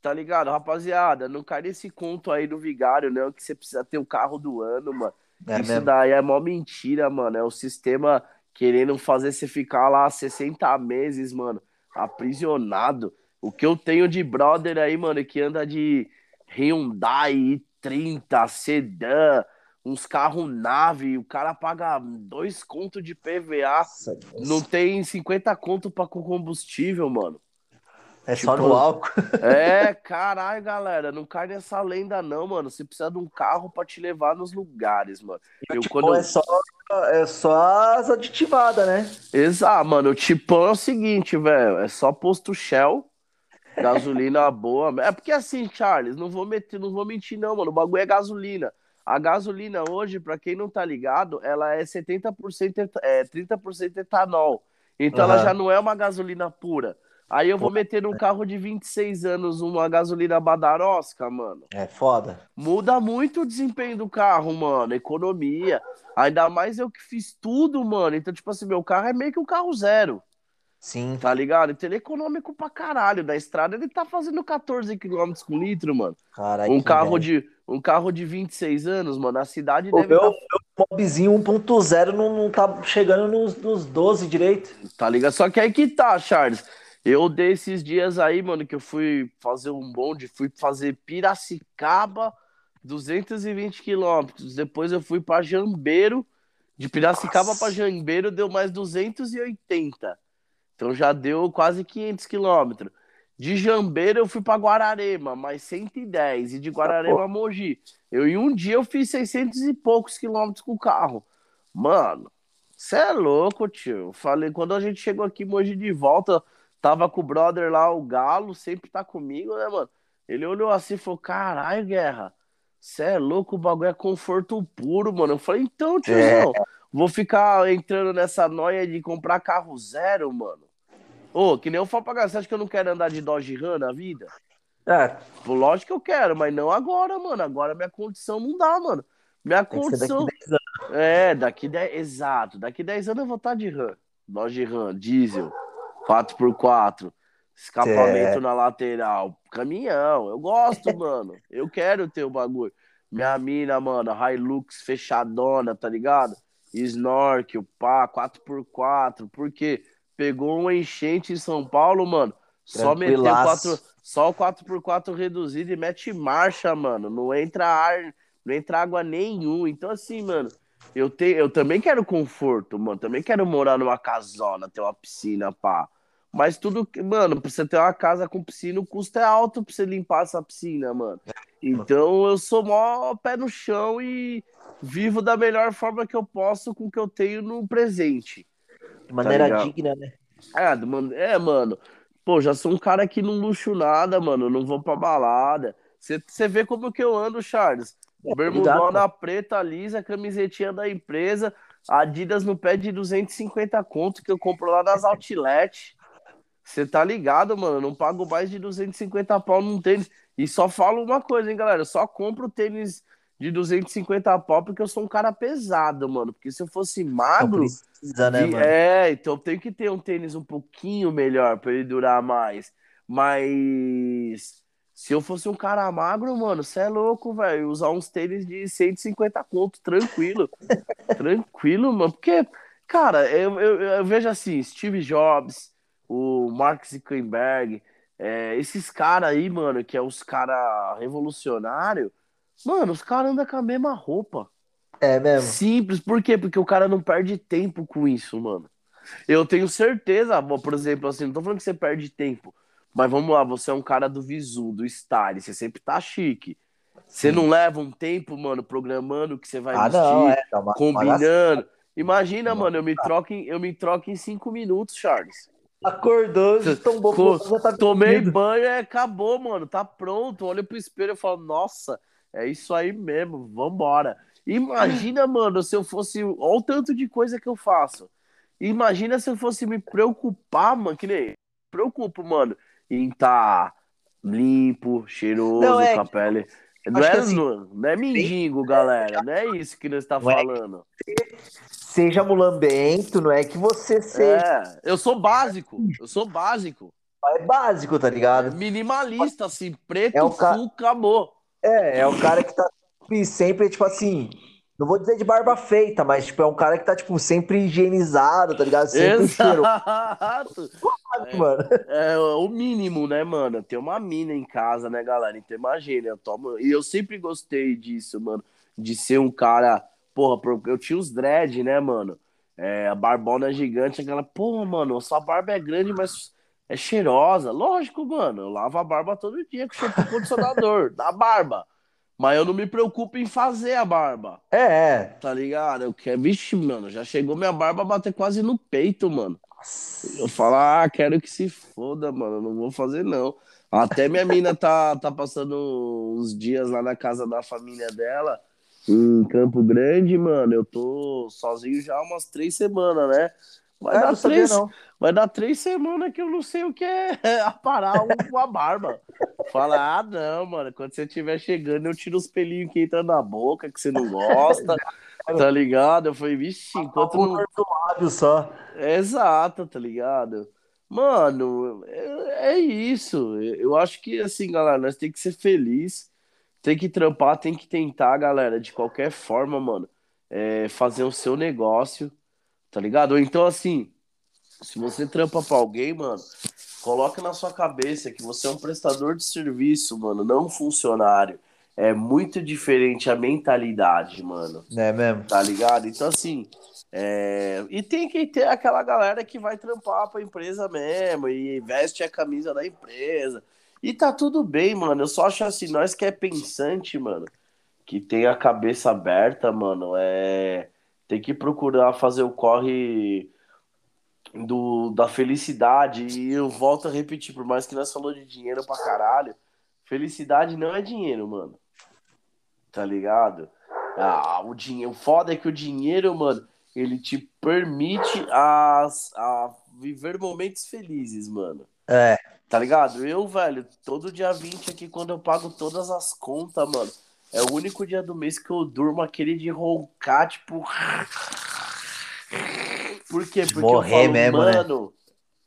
tá ligado? Rapaziada, não cai nesse conto aí do vigário, não, que você precisa ter o carro do ano, mano. É isso mesmo. daí é mó mentira, mano. É o sistema querendo fazer você ficar lá 60 meses, mano, aprisionado. O que eu tenho de brother aí, mano, que anda de Hyundai 30, sedã, uns carros nave, o cara paga dois contos de PVA, Nossa, não tem 50 conto para combustível, mano. É tipo, só no álcool. É, caralho, galera, não cai nessa lenda não, mano. Você precisa de um carro para te levar nos lugares, mano. Eu, tipo, quando... é, só, é só as aditivadas, né? Exato, mano. O tipão é o seguinte, velho, é só posto Shell, Gasolina boa. É porque assim, Charles, não vou meter, não vou mentir, não, mano. O bagulho é gasolina. A gasolina hoje, para quem não tá ligado, ela é 70%, é 30% etanol. Então uhum. ela já não é uma gasolina pura. Aí eu vou meter num carro de 26 anos uma gasolina badarosca, mano. É foda. Muda muito o desempenho do carro, mano. Economia. Ainda mais eu que fiz tudo, mano. Então, tipo assim, meu carro é meio que um carro zero. Sim. Tá ligado? Então ele é econômico pra caralho. Da estrada ele tá fazendo 14 km com litro, mano. Caralho. Um carro de um carro de 26 anos, mano. A cidade Pô, deve meu, tá... meu mobzinho 1.0 não, não tá chegando nos, nos 12 direito. Tá ligado? Só que aí que tá, Charles. Eu desses dias aí, mano, que eu fui fazer um bonde, fui fazer Piracicaba, 220 quilômetros. Depois eu fui para Jambeiro, de Piracicaba para Jambeiro deu mais 280. Então já deu quase 500 quilômetros. De Jambeiro eu fui para Guararema, mais 110. E de Guararema a Mogi. Eu em um dia eu fiz 600 e poucos quilômetros com o carro. Mano, você é louco, tio. Falei, quando a gente chegou aqui Mogi de volta, tava com o brother lá, o Galo, sempre tá comigo, né, mano? Ele olhou assim e falou: caralho, guerra. Você é louco, o bagulho é conforto puro, mano. Eu falei, então, tiozão, é. vou ficar entrando nessa noia de comprar carro zero, mano. Ô, que nem eu falo pra galera, você acha que eu não quero andar de Dodge Ram na vida? É. Lógico que eu quero, mas não agora, mano. Agora minha condição não dá, mano. Minha condição. Daqui é, daqui 10. Exato, daqui 10 anos eu vou estar de Ram. Dodge Ram, diesel, 4x4, escapamento é. na lateral, caminhão. Eu gosto, mano. Eu quero ter o bagulho. Minha mina, mano, Hilux fechadona, tá ligado? Snorkel, pá, 4x4. Por quê? pegou uma enchente em São Paulo, mano. Só meteu quatro, só o 4x4 reduzido e mete marcha, mano. Não entra ar, não entra água nenhum. Então, assim, mano, eu, te, eu também quero conforto, mano. Também quero morar numa casona, ter uma piscina, pá. Mas tudo, mano, pra você ter uma casa com piscina, o custo é alto pra você limpar essa piscina, mano. Então eu sou mó pé no chão e vivo da melhor forma que eu posso com o que eu tenho no presente. De maneira tá digna, né? É, é, mano. Pô, já sou um cara que não luxo nada, mano. Não vou pra balada. Você vê como que eu ando, Charles. É, Bermudona preta, lisa, camisetinha da empresa, Adidas no pé de 250 conto que eu compro lá nas Outlet. Você tá ligado, mano? não pago mais de 250 pau num tênis. E só falo uma coisa, hein, galera? Eu só compro tênis de 250 pau porque eu sou um cara pesado, mano. Porque se eu fosse magro. Precisa, né, mano? É, então eu tenho que ter um tênis um pouquinho melhor para ele durar mais. Mas. Se eu fosse um cara magro, mano, você é louco, velho. Usar uns tênis de 150 conto, tranquilo. tranquilo, mano. Porque, cara, eu, eu, eu, vejo assim: Steve Jobs, o Mark Zuckerberg, é, esses caras aí, mano, que é os caras revolucionários Mano, os caras andam com a mesma roupa. É mesmo? Simples. Por quê? Porque o cara não perde tempo com isso, mano. Eu tenho certeza, por exemplo, assim, não tô falando que você perde tempo, mas vamos lá, você é um cara do visu, do style, você sempre tá chique. Você não leva um tempo, mano, programando o que você vai ah, vestir, não, é, uma, combinando. Imagina, mano, eu me troco em, eu me troco em cinco minutos, Charles. Acordou, tombou, tá Tomei banho, é, acabou, mano, tá pronto. Olha pro espelho e falo, nossa, é isso aí mesmo, vambora. Imagina, mano, se eu fosse. Olha o tanto de coisa que eu faço. Imagina se eu fosse me preocupar, mano, que nem. Preocupo, mano, em estar tá limpo, cheiroso, não, é, com a pele. Não é, assim, não é mendigo, galera. Não é isso que nós está é falando. É seja mulambento, não é que você seja. É, eu sou básico. Eu sou básico. É básico, tá ligado? Minimalista, assim, preto, é ca... full, acabou. É, é o cara que tá sempre, tipo assim, não vou dizer de barba feita, mas tipo, é um cara que tá, tipo, sempre higienizado, tá ligado? Sempre Exato. É, mano. É, o mínimo, né, mano? Ter uma mina em casa, né, galera? Então imagina, eu tomo... E eu sempre gostei disso, mano. De ser um cara. Porra, eu tinha os dread, né, mano? É, a barbona gigante, aquela, porra, mano, sua barba é grande, mas é cheirosa. Lógico, mano, eu lavo a barba todo dia com shampoo condicionador da barba. Mas eu não me preocupo em fazer a barba. É, é. Tá ligado? Eu quero. Vixe, mano, já chegou minha barba a bater quase no peito, mano. Eu falo, ah, quero que se foda, mano. Não vou fazer, não. Até minha mina tá, tá passando uns dias lá na casa da família dela, em Campo Grande, mano. Eu tô sozinho já há umas três semanas, né? Vai, é, dar três, vai dar três semanas que eu não sei o que é aparar com a barba. Fala, ah, não, mano. Quando você estiver chegando, eu tiro os pelinhos que entram na boca, que você não gosta. tá ligado? Eu falei, vixe, enquanto não. Lábio só. Exato, tá ligado? Mano, é, é isso. Eu acho que, assim, galera, nós tem que ser feliz, tem que trampar, tem que tentar, galera, de qualquer forma, mano, é, fazer o seu negócio tá ligado? Ou então, assim, se você trampa pra alguém, mano, coloque na sua cabeça que você é um prestador de serviço, mano, não um funcionário. É muito diferente a mentalidade, mano. É mesmo? Tá ligado? Então, assim, é... e tem que ter aquela galera que vai trampar pra empresa mesmo e veste a camisa da empresa. E tá tudo bem, mano. Eu só acho assim, nós que é pensante, mano, que tem a cabeça aberta, mano, é. Tem que procurar fazer o corre do, da felicidade. E eu volto a repetir, por mais que nós falou de dinheiro pra caralho, felicidade não é dinheiro, mano. Tá ligado? Ah, o dinheiro, o foda é que o dinheiro, mano, ele te permite a, a viver momentos felizes, mano. É. Tá ligado? Eu, velho, todo dia 20 aqui, quando eu pago todas as contas, mano, é o único dia do mês que eu durmo aquele de roncar, tipo. Por quê? Porque Morrer eu falo, mesmo, né? mano,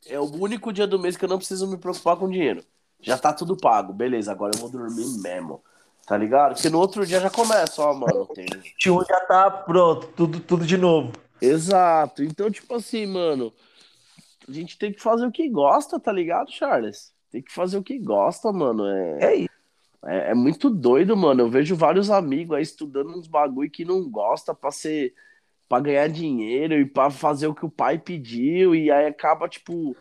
é o único dia do mês que eu não preciso me preocupar com dinheiro. Já tá tudo pago, beleza, agora eu vou dormir mesmo. Tá ligado? Porque no outro dia já começa, ó, mano. Tem... 21 já tá pronto, tudo, tudo de novo. Exato. Então, tipo assim, mano, a gente tem que fazer o que gosta, tá ligado, Charles? Tem que fazer o que gosta, mano. É, É isso. É, é muito doido, mano. Eu vejo vários amigos aí estudando uns bagulho que não gosta pra ser. pra ganhar dinheiro e pra fazer o que o pai pediu. E aí acaba, tipo,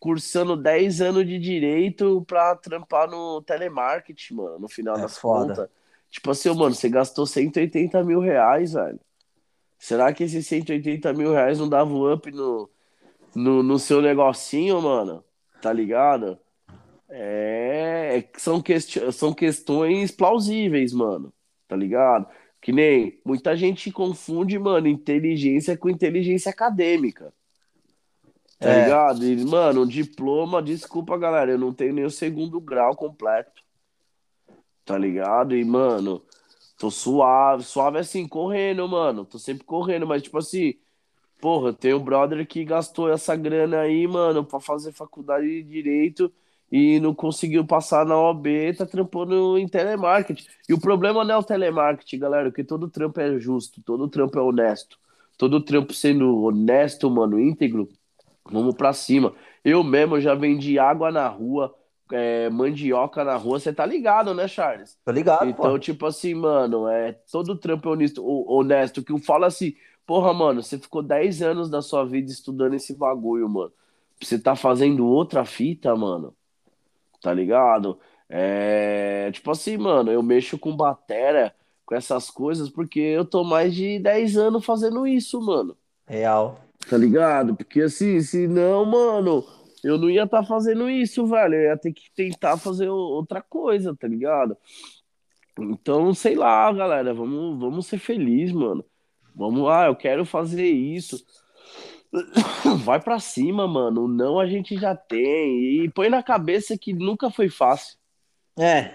cursando 10 anos de direito pra trampar no telemarketing, mano, no final É das foda. contas. Tipo assim, mano, você gastou 180 mil reais, velho. Será que esses 180 mil reais não dava um up no, no, no seu negocinho, mano? Tá ligado? É, é são, questi são questões plausíveis, mano. Tá ligado? Que nem muita gente confunde, mano, inteligência com inteligência acadêmica. Tá É. ligado? E, mano, diploma, desculpa, galera, eu não tenho nem o segundo grau completo. Tá ligado? E, mano, tô suave, suave assim, correndo, mano. Tô sempre correndo, mas, tipo assim, porra, tem um brother que gastou essa grana aí, mano, pra fazer faculdade de direito e não conseguiu passar na OB, tá trampando em telemarketing. E o problema não é o telemarketing, galera, porque todo trampo é justo, todo trampo é honesto. Todo trampo sendo honesto, mano, íntegro, vamos pra cima. Eu mesmo já vendi água na rua, é, mandioca na rua, você tá ligado, né, Charles? Tô ligado, Então, pô. tipo assim, mano, é todo trampo é honesto, ho- honesto, que eu falo assim, porra, mano, você ficou 10 anos da sua vida estudando esse bagulho, mano. Você tá fazendo outra fita, mano. Tá ligado? É, tipo assim, mano, eu mexo com batera, com essas coisas, porque eu tô mais de 10 anos fazendo isso, mano. Real. Tá ligado? Porque assim, se não, mano, eu não ia estar fazendo isso, velho. Eu ia ter que tentar fazer outra coisa, tá ligado? Então, sei lá, galera, vamos, vamos ser felizes, mano. Vamos lá, eu quero fazer isso. Vai pra cima, mano. O não a gente já tem. E põe na cabeça que nunca foi fácil. É.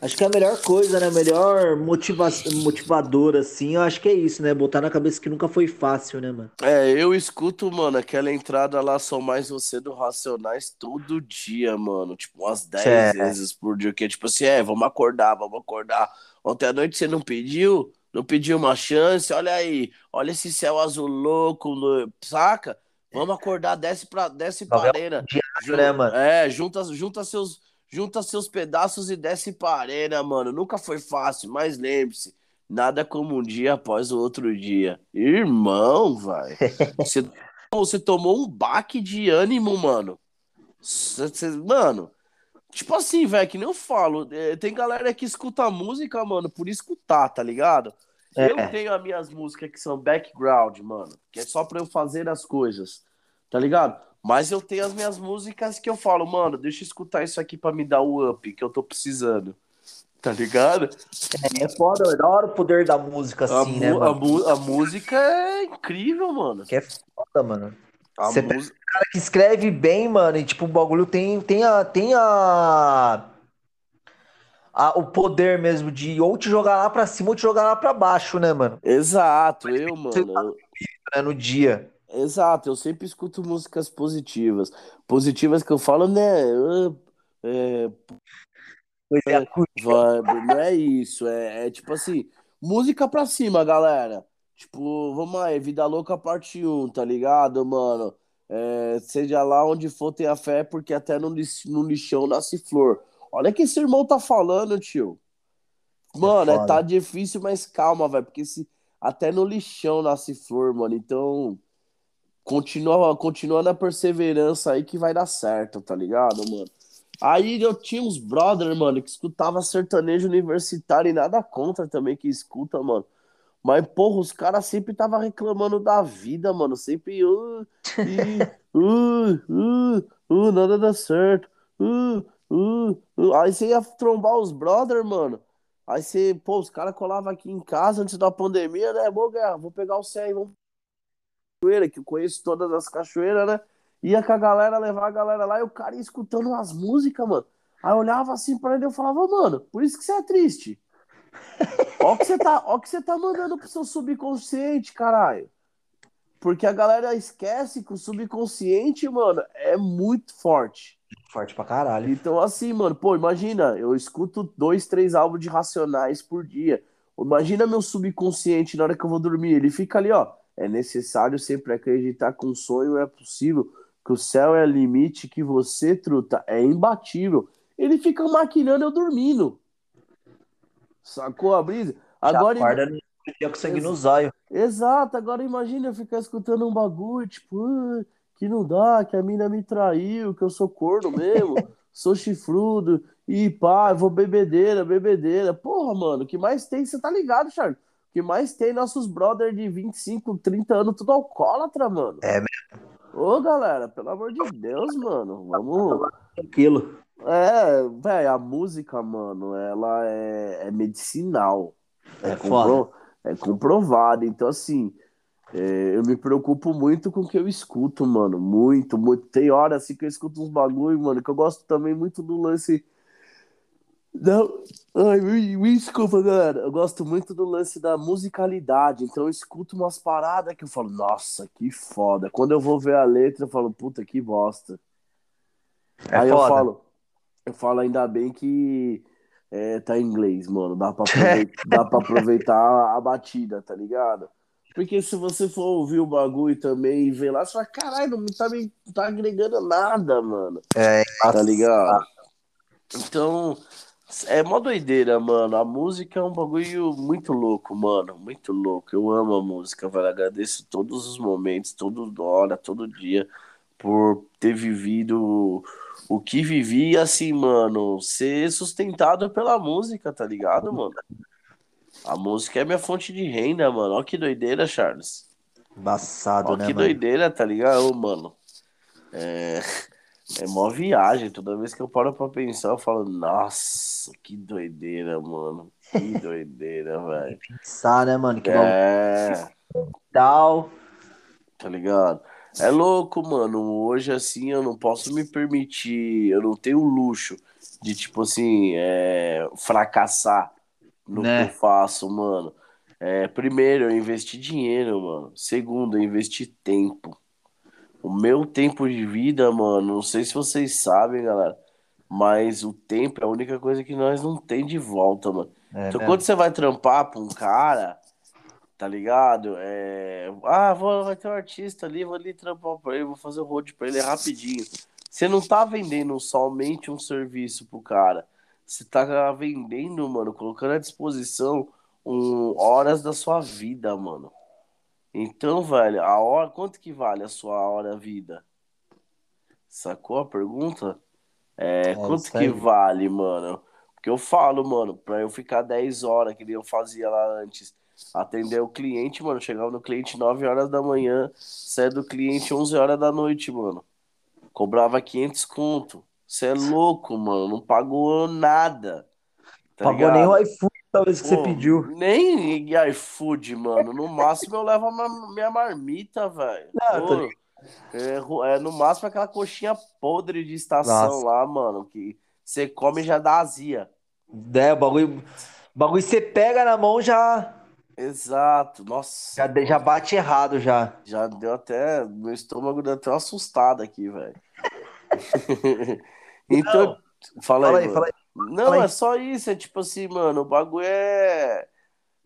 Acho que a melhor coisa, né? A melhor motiva motivador, assim, eu acho que é isso, né? Botar na cabeça que nunca foi fácil, né, mano? É, eu escuto, mano, aquela entrada lá, Sou Mais Você do Racionais todo dia, mano. Tipo, umas 10 É. vezes por dia. Que é tipo assim, é, vamos acordar, vamos acordar. Ontem à noite você não pediu? Não pediu uma chance? Olha aí, olha esse céu azul louco, saca? Vamos acordar, desce pra, desce arena. Diário, né? É, junta, junta seus, junta seus pedaços e desce pra arena, mano. Nunca foi fácil, mas lembre-se, nada como um dia após o outro dia. Irmão, vai. Você, você tomou um baque de ânimo, mano. Cê- cê- mano, tipo assim, velho, que nem eu falo, é, tem galera que escuta música, mano, por escutar, tá ligado? É. Eu tenho as minhas músicas que são background, mano, que é só pra eu fazer as coisas, tá ligado? Mas eu tenho as minhas músicas que eu falo, mano, deixa eu escutar isso aqui pra me dar o up que eu tô precisando, tá ligado? É foda, é da hora o poder da música, A, assim, né, a, mano? mu- a música é incrível, mano. Que é foda, mano. A Você música. cara que escreve bem, mano, e tipo, o bagulho tem, tem a, tem a, a- o poder mesmo de ou te jogar lá pra cima ou te jogar lá pra baixo, né, mano? Exato, eu, mano. Né, no dia. Exato, eu sempre escuto músicas positivas. Positivas que eu falo, né? ah, É, Coisa vibe, não é isso. É, é tipo assim, música pra cima, galera. Tipo, vamos aí, Vida Louca parte 1, tá ligado, mano? É, seja lá onde for ter a fé, porque até no, no lixão nasce flor. Olha que esse irmão tá falando, tio. Mano, é, é tá difícil, mas calma, velho. Porque se, até no lixão nasce flor, mano. Então, continua, continua na perseverança aí que vai dar certo, tá ligado, mano? Aí eu tinha uns brother, mano, que escutava sertanejo universitário e nada contra também que escuta, mano. Mas, porra, os caras sempre tava reclamando da vida, mano. Sempre. Uh, uh, uh, nada dá certo. Aí você ia trombar os brother, mano. Aí você, pô, os caras colavam aqui em casa antes da pandemia, né? Vou, vou pegar o céu aí, vamos. Cachoeira, que eu conheço todas as cachoeiras, né? Ia com a galera, levar a galera lá e o cara ia escutando as músicas, mano. Aí eu olhava assim pra ele e eu falava, mano, por isso que você é triste. Ó que você tá, ó que você tá mandando pro seu subconsciente, caralho. Porque a galera esquece que o subconsciente, mano, é muito forte. Forte pra caralho. Então, assim, mano, pô, imagina, eu escuto dois, três álbuns de Racionais por dia. Imagina meu subconsciente na hora que eu vou dormir. Ele fica ali, ó. É necessário sempre acreditar que um sonho é possível, que o céu é limite, que você, truta, é imbatível. Ele fica maquinando eu dormindo. Sacou a brisa? Agora. Acorda no dia com sangue no zóio. Exato, agora imagina eu ficar escutando um bagulho, tipo, que não dá, que a mina me traiu, que eu sou corno mesmo, sou chifrudo, e pá, vou bebedeira, bebedeira. Porra, mano, o que mais tem, você tá ligado, Charles? O que mais tem nossos brothers de 25, 30 anos, tudo alcoólatra, mano. É mesmo. Ô, galera, pelo amor de Deus, mano, vamos. Tranquilo. É, velho, a música, mano, ela é, é medicinal. É, é, compro... é comprovado. Então, assim, é, eu me preocupo muito com o que eu escuto, mano. Muito, muito. Tem horas assim que eu escuto uns bagulho, mano, que eu gosto também muito do lance. Não, ai, me, me desculpa, galera. Eu gosto muito do lance da musicalidade. Então eu escuto umas paradas que eu falo, nossa, que foda. Quando eu vou ver a letra, eu falo, puta, que bosta. É Aí foda. eu falo, eu falo ainda bem que é, tá em inglês, mano. Dá pra aproveitar, dá pra aproveitar a batida, tá ligado? Porque se você for ouvir o bagulho também e ver lá, você fala, caralho, não tá, me, tá agregando nada, mano. É, tá ligado? Então, é mó doideira, mano. A música é um bagulho muito louco, mano. Muito louco. Eu amo a música, velho. Agradeço todos os momentos, toda hora, todo dia, por ter vivido o que vivi, assim, mano, ser sustentado pela música, tá ligado, mano? A música é minha fonte de renda, mano. Ó que doideira, Charles. Embaçado, Ó, né, que mano? doideira, tá ligado, mano? É... é mó viagem. Toda vez que eu paro pra pensar, eu falo, nossa, que doideira, mano. Que doideira, velho. Pensar, né, mano? Que é... Tal. Tá ligado? É louco, mano. Hoje, assim, eu não posso me permitir, eu não tenho o luxo de, tipo assim, é, fracassar no né? que eu faço, mano. É, primeiro, eu investi dinheiro, mano. Segundo, eu investi tempo. O meu tempo de vida, mano, não sei se vocês sabem, galera, mas o tempo é a única coisa que nós não tem de volta, mano. É então, mesmo. quando você vai trampar pra um cara, tá ligado? É... Ah, vou, vai ter um artista ali, vou ali trampar pra ele, vou fazer o road pra ele rapidinho. Você não tá vendendo somente um serviço pro cara. Você tá vendendo, mano, colocando à disposição um, horas da sua vida, mano. Então, velho, a hora, quanto que vale a sua hora vida? Sacou a pergunta? É, é quanto que vale, mano? Porque eu falo, mano, pra eu ficar 10 horas, que nem eu fazia lá antes, atender o cliente, mano. Chegava no cliente 9 horas da manhã, saia do cliente 11 horas da noite, mano. Cobrava 500 conto. Você é louco, mano. Não pagou nada. Tá pagou ligado? nem o iFood, talvez, que Pô, você pediu. Nem iFood, mano. No máximo eu levo a minha marmita, velho. É, é, no máximo aquela coxinha podre de estação Nossa. lá, mano. Que você come e já dá azia. É, o bagulho. O bagulho você pega na mão já. Exato, nossa. Já, já bate errado já. Já deu até. Meu estômago deu até uma assustada aqui, velho. então, não, fala, fala, aí, aí fala aí. Não, fala aí. é só isso. É tipo assim, mano, o bagulho é.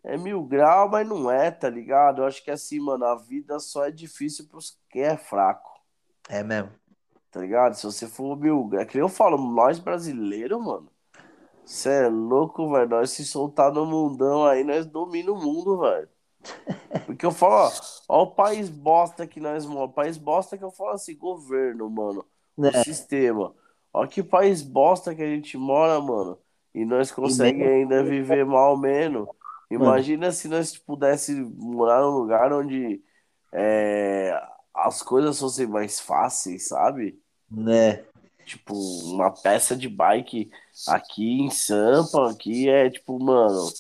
É mil grau, mas não é, tá ligado? Eu acho que assim, mano, a vida só é difícil pros quem é fraco. É mesmo. Tá ligado? Se você for mil. É que nem eu falo, nós brasileiros, mano. Você é louco, velho. Nós se soltar no mundão aí, nós dominamos o mundo, velho. Porque eu falo, ó, ó o país bosta que nós moramos. País bosta que eu falo assim, governo, mano. O É. sistema. Ó que país bosta que a gente mora, mano. E nós conseguimos ainda viver mal menos. Imagina se nós pudéssemos morar num lugar onde é, as coisas fossem mais fáceis, sabe? Né? Tipo, uma peça de bike aqui em Sampa, aqui é tipo, mano,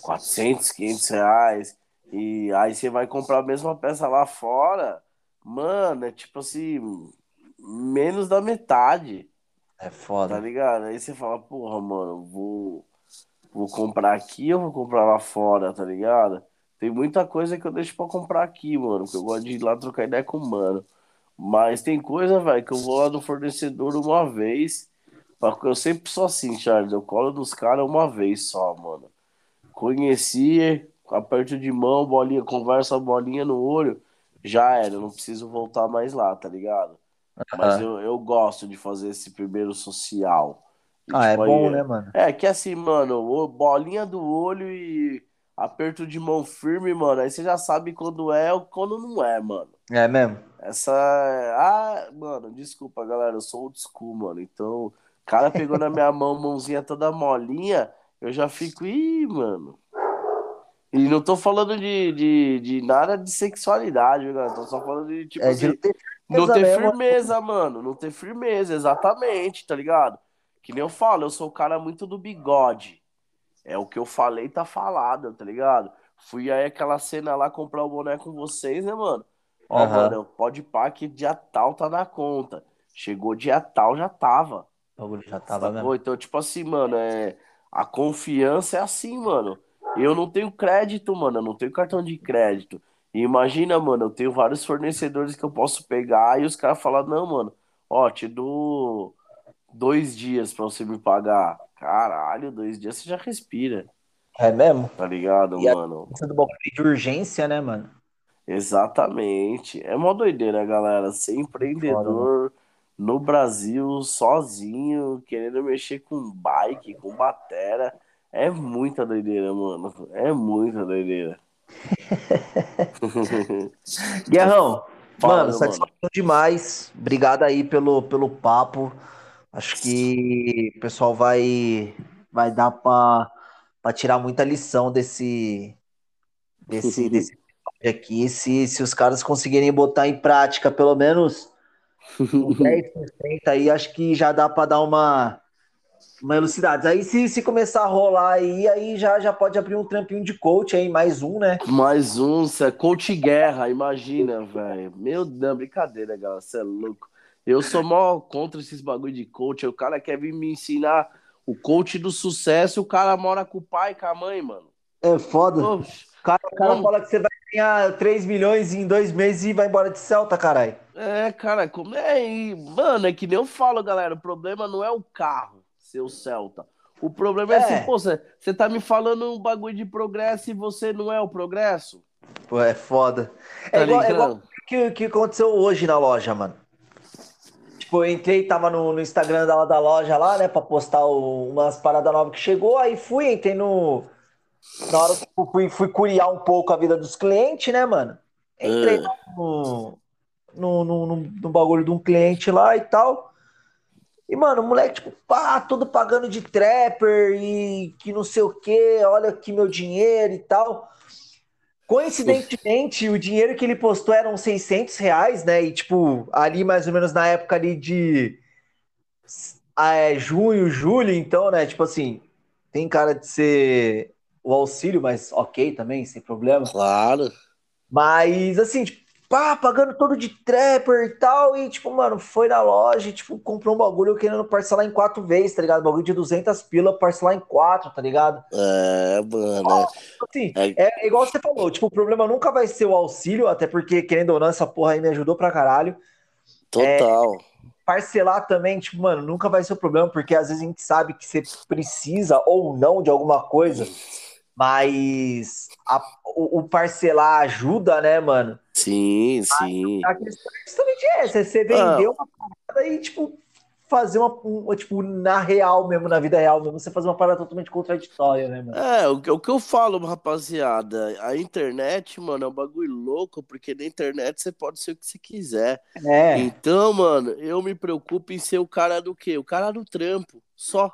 400, 500 reais. E aí você vai comprar a mesma peça lá fora, mano, é tipo assim, menos da metade, É tá foda. ligado? Aí você fala, porra, mano, vou, vou comprar aqui ou vou comprar lá fora, tá ligado? Tem muita coisa que eu deixo pra comprar aqui, mano, porque eu gosto de ir lá trocar ideia com o mano. Mas tem coisa, velho, que eu vou lá no fornecedor uma vez. Porque eu sempre sou assim, Charles. Eu colo dos caras uma vez só, mano. Conheci, aperto de mão, bolinha, conversa, bolinha no olho. Já era, eu não preciso voltar mais lá, tá ligado? Mas eu, eu gosto de fazer esse primeiro social. E, Ah, é tipo, bom, aí, né, mano? é, que assim, mano, bolinha do olho e aperto de mão firme, mano. Aí você já sabe quando é ou quando não é, mano. É mesmo? Essa. Ah, mano, desculpa, galera. Eu sou old school, mano. Então, o cara pegou na minha mão, mãozinha toda molinha, eu já fico, ih, mano. E não tô falando de, de, de nada de sexualidade, galera? Tô só falando de, tipo É de assim, não ter não firmeza ter mesmo. firmeza, mano. Não ter firmeza, exatamente, tá ligado? Que nem eu falo, eu sou o cara muito do bigode. É o que eu falei, tá falado, tá ligado? Fui aí aquela cena lá comprar o boné com vocês, né, mano? Ó, Aham. mano, pode pá que dia tal tá na conta. Chegou dia tal, já tava. O bagulho já tava mesmo. Sacou? Então, tipo assim, mano, é... a confiança é assim, mano. Eu não tenho crédito, mano, eu não tenho cartão de crédito. E imagina, mano, eu tenho vários fornecedores que eu posso pegar e os caras falam, não, mano, ó, te dou dois dias pra você me pagar. Caralho, dois dias você já respira, É mesmo? tá ligado, E a- mano? Isso do bagulho de urgência, né, mano? Exatamente. É mó doideira, galera. Ser empreendedor no Brasil, sozinho, querendo mexer com bike, com batera. É muita doideira, mano. É muita doideira. Guerrão, Fala, mano, satisfação demais. Obrigado aí pelo, pelo papo. Acho que o pessoal vai, vai dar pra tirar muita lição desse, desse, desse episódio aqui. Se, se os caras conseguirem botar em prática pelo menos uns 10% aí, acho que já dá pra dar uma, uma elucidada. Aí se, se começar a rolar aí, aí já, já pode abrir um trampinho de coach aí, mais um, né? Mais um, é coach guerra, imagina, velho. Meu Deus, brincadeira, galera, você é louco. Eu sou mó contra esses bagulho de coach. O cara quer vir me ensinar o coach do sucesso, o cara mora com o pai e com a mãe, mano. É foda. Oxe, cara, o cara fala que você vai ganhar 3 milhões em dois meses e vai embora de Celta, caralho. É, cara, como é? E, mano, é que nem eu falo, galera. O problema não é o carro, seu Celta. O problema é, É. assim, pô, você tá me falando um bagulho de progresso e você não é o progresso? Pô, é foda. Tá É igual, é igual que, que aconteceu hoje na loja, mano. Tipo, eu entrei, tava no, no Instagram da, da loja lá, né, pra postar o- umas paradas novas que chegou, aí fui, entrei no... Na hora que eu fui, fui curiar um pouco a vida dos clientes, né, mano? Entrei Ah. no, no, no, no, no bagulho de um cliente lá e tal. E, mano, o moleque, tipo, pá, todo pagando de trapper e que não sei o quê, olha aqui meu dinheiro e tal. Coincidentemente, o dinheiro que ele postou eram 600 reais, né? E, tipo, ali mais ou menos na época ali de ah, é, junho, julho, então, né? Tipo assim, tem cara de ser o auxílio, mas ok também, sem problema. Claro. Mas, assim, tipo, pá, pagando todo de trapper e tal. E, tipo, mano, foi na loja e, tipo, comprou um bagulho querendo parcelar em quatro vezes, tá ligado? Bagulho de 200 pila, parcelar em quatro, tá ligado? É, mano. Tipo Assim, É. é igual você falou, tipo, o problema nunca vai ser o auxílio, até porque, querendo ou não, essa porra aí me ajudou pra caralho. Total. Parcelar também, tipo, mano, nunca vai ser o problema, porque às vezes a gente sabe que você precisa ou não de alguma coisa. Mas a, o, o, parcelar ajuda, né, mano? Sim, sim. A questão é justamente essa, você vendeu ah. uma parada e, tipo, fazer uma, um, tipo, na real mesmo, na vida real mesmo, você fazer uma parada totalmente contraditória, né, mano? É, o, o que eu falo, rapaziada, a internet, mano, é um bagulho louco, porque na internet você pode ser o que você quiser. É. Então, mano, eu me preocupo em ser o cara do quê? O cara do trampo, só.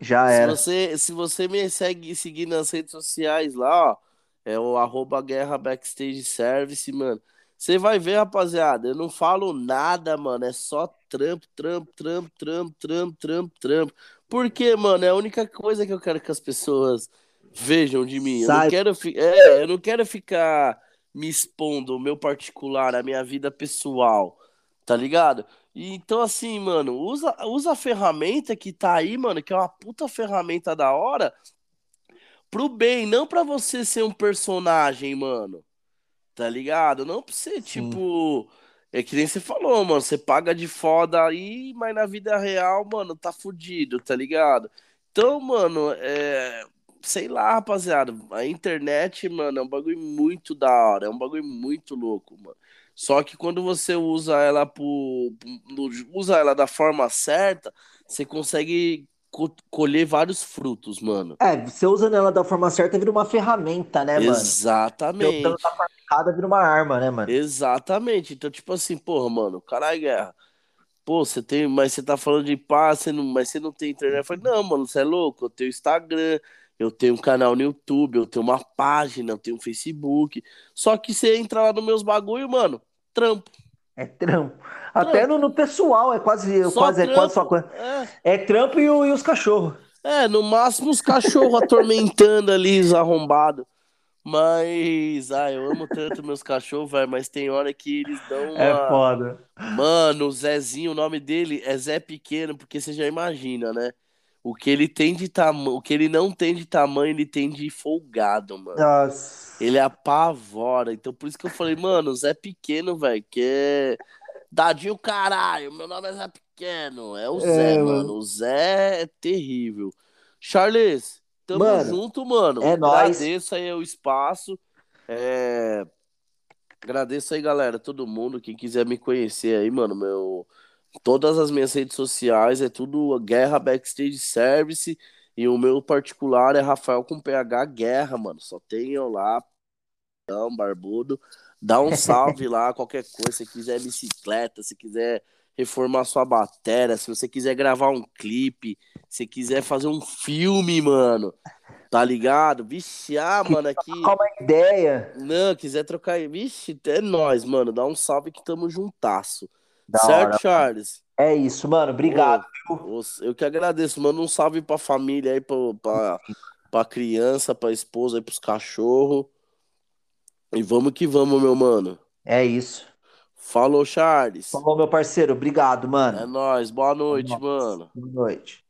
Já era. Se você, se você me segue seguir nas redes sociais lá, ó, é o arroba guerra backstage service, mano. Você vai ver, rapaziada, eu não falo nada, mano. É só trampo, trampo, trampo, trampo, trampo, trampo, trampo. Porque, mano, é a única coisa que eu quero que as pessoas vejam de mim. Eu não quero, é, eu não quero ficar me expondo o meu particular, a minha vida pessoal, tá ligado? Então, assim, mano, usa, usa a ferramenta que tá aí, mano, que é uma puta ferramenta da hora, pro bem, não pra você ser um personagem, mano. Tá ligado? Não pra você, Sim. tipo. É que nem você falou, mano. Você paga de foda aí, mas na vida real, mano, tá fudido, tá ligado? Então, mano, é. Sei lá, rapaziada. A internet, mano, é um bagulho muito da hora. É um bagulho muito louco, mano. Só que quando você usa ela por, usa ela da forma certa, você consegue colher vários frutos, mano. É, você usando ela da forma certa, vira uma ferramenta, né, mano? Exatamente. Então, da forma errada, vira uma arma, né, mano? Exatamente. Então, tipo assim, porra, mano, caralho, guerra. Pô, você tem, mas você tá falando de paz, você não, mas você não tem internet. Eu falei, não, mano, você é louco, eu tenho Instagram, eu tenho um canal no YouTube, eu tenho uma página, eu tenho um Facebook. Só que você entra lá nos meus bagulho, mano, trampo. É trampo. Até no, no, pessoal é quase, só quase, é quase só coisa. É. é trampo e, o, e os cachorros. É, no máximo os cachorros atormentando ali, os arrombados. Mas, ah, eu amo tanto meus cachorros, velho, mas tem hora que eles dão é uma... É foda. Mano, o Zezinho, o nome dele é Zé Pequeno, porque você já imagina, né? O que ele tem de tamanho, o que ele não tem de tamanho, ele tem de folgado, mano. Nossa. Ele apavora. Então por isso que eu falei, mano, o Zé Pequeno, velho, que é Dadinho caralho, meu nome é Zé Pequeno. É o é, Zé, mano. mano. O Zé é terrível. Charles, tamo mano, junto, mano. É nóis. Agradeço aí o espaço. É... Agradeço aí, galera, todo mundo. Quem quiser me conhecer aí, mano, meu Todas as minhas redes sociais é tudo Guerra Backstage Service. E o meu particular é Rafael com PH Guerra, mano. Só tenho lá, barbudo. Dá um salve lá, qualquer coisa. Se quiser bicicleta, se quiser reformar sua bateria, se você quiser gravar um clipe, se quiser fazer um filme, mano. Tá ligado? Vixe, ah, mano, aqui. Trocar uma ideia. Não, quiser trocar. Vixe, é nós, mano. Dá um salve que tamo juntasso. Da certo, hora. Charles? É isso, mano. Obrigado. Ô, eu que agradeço. Manda um salve pra família aí, pra, pra, pra criança, pra esposa e pros cachorros. E vamos que vamos, meu mano. É isso. Falou, Charles. Falou, meu parceiro. Obrigado, mano. É nóis. Boa noite, é nóis. mano. Boa noite.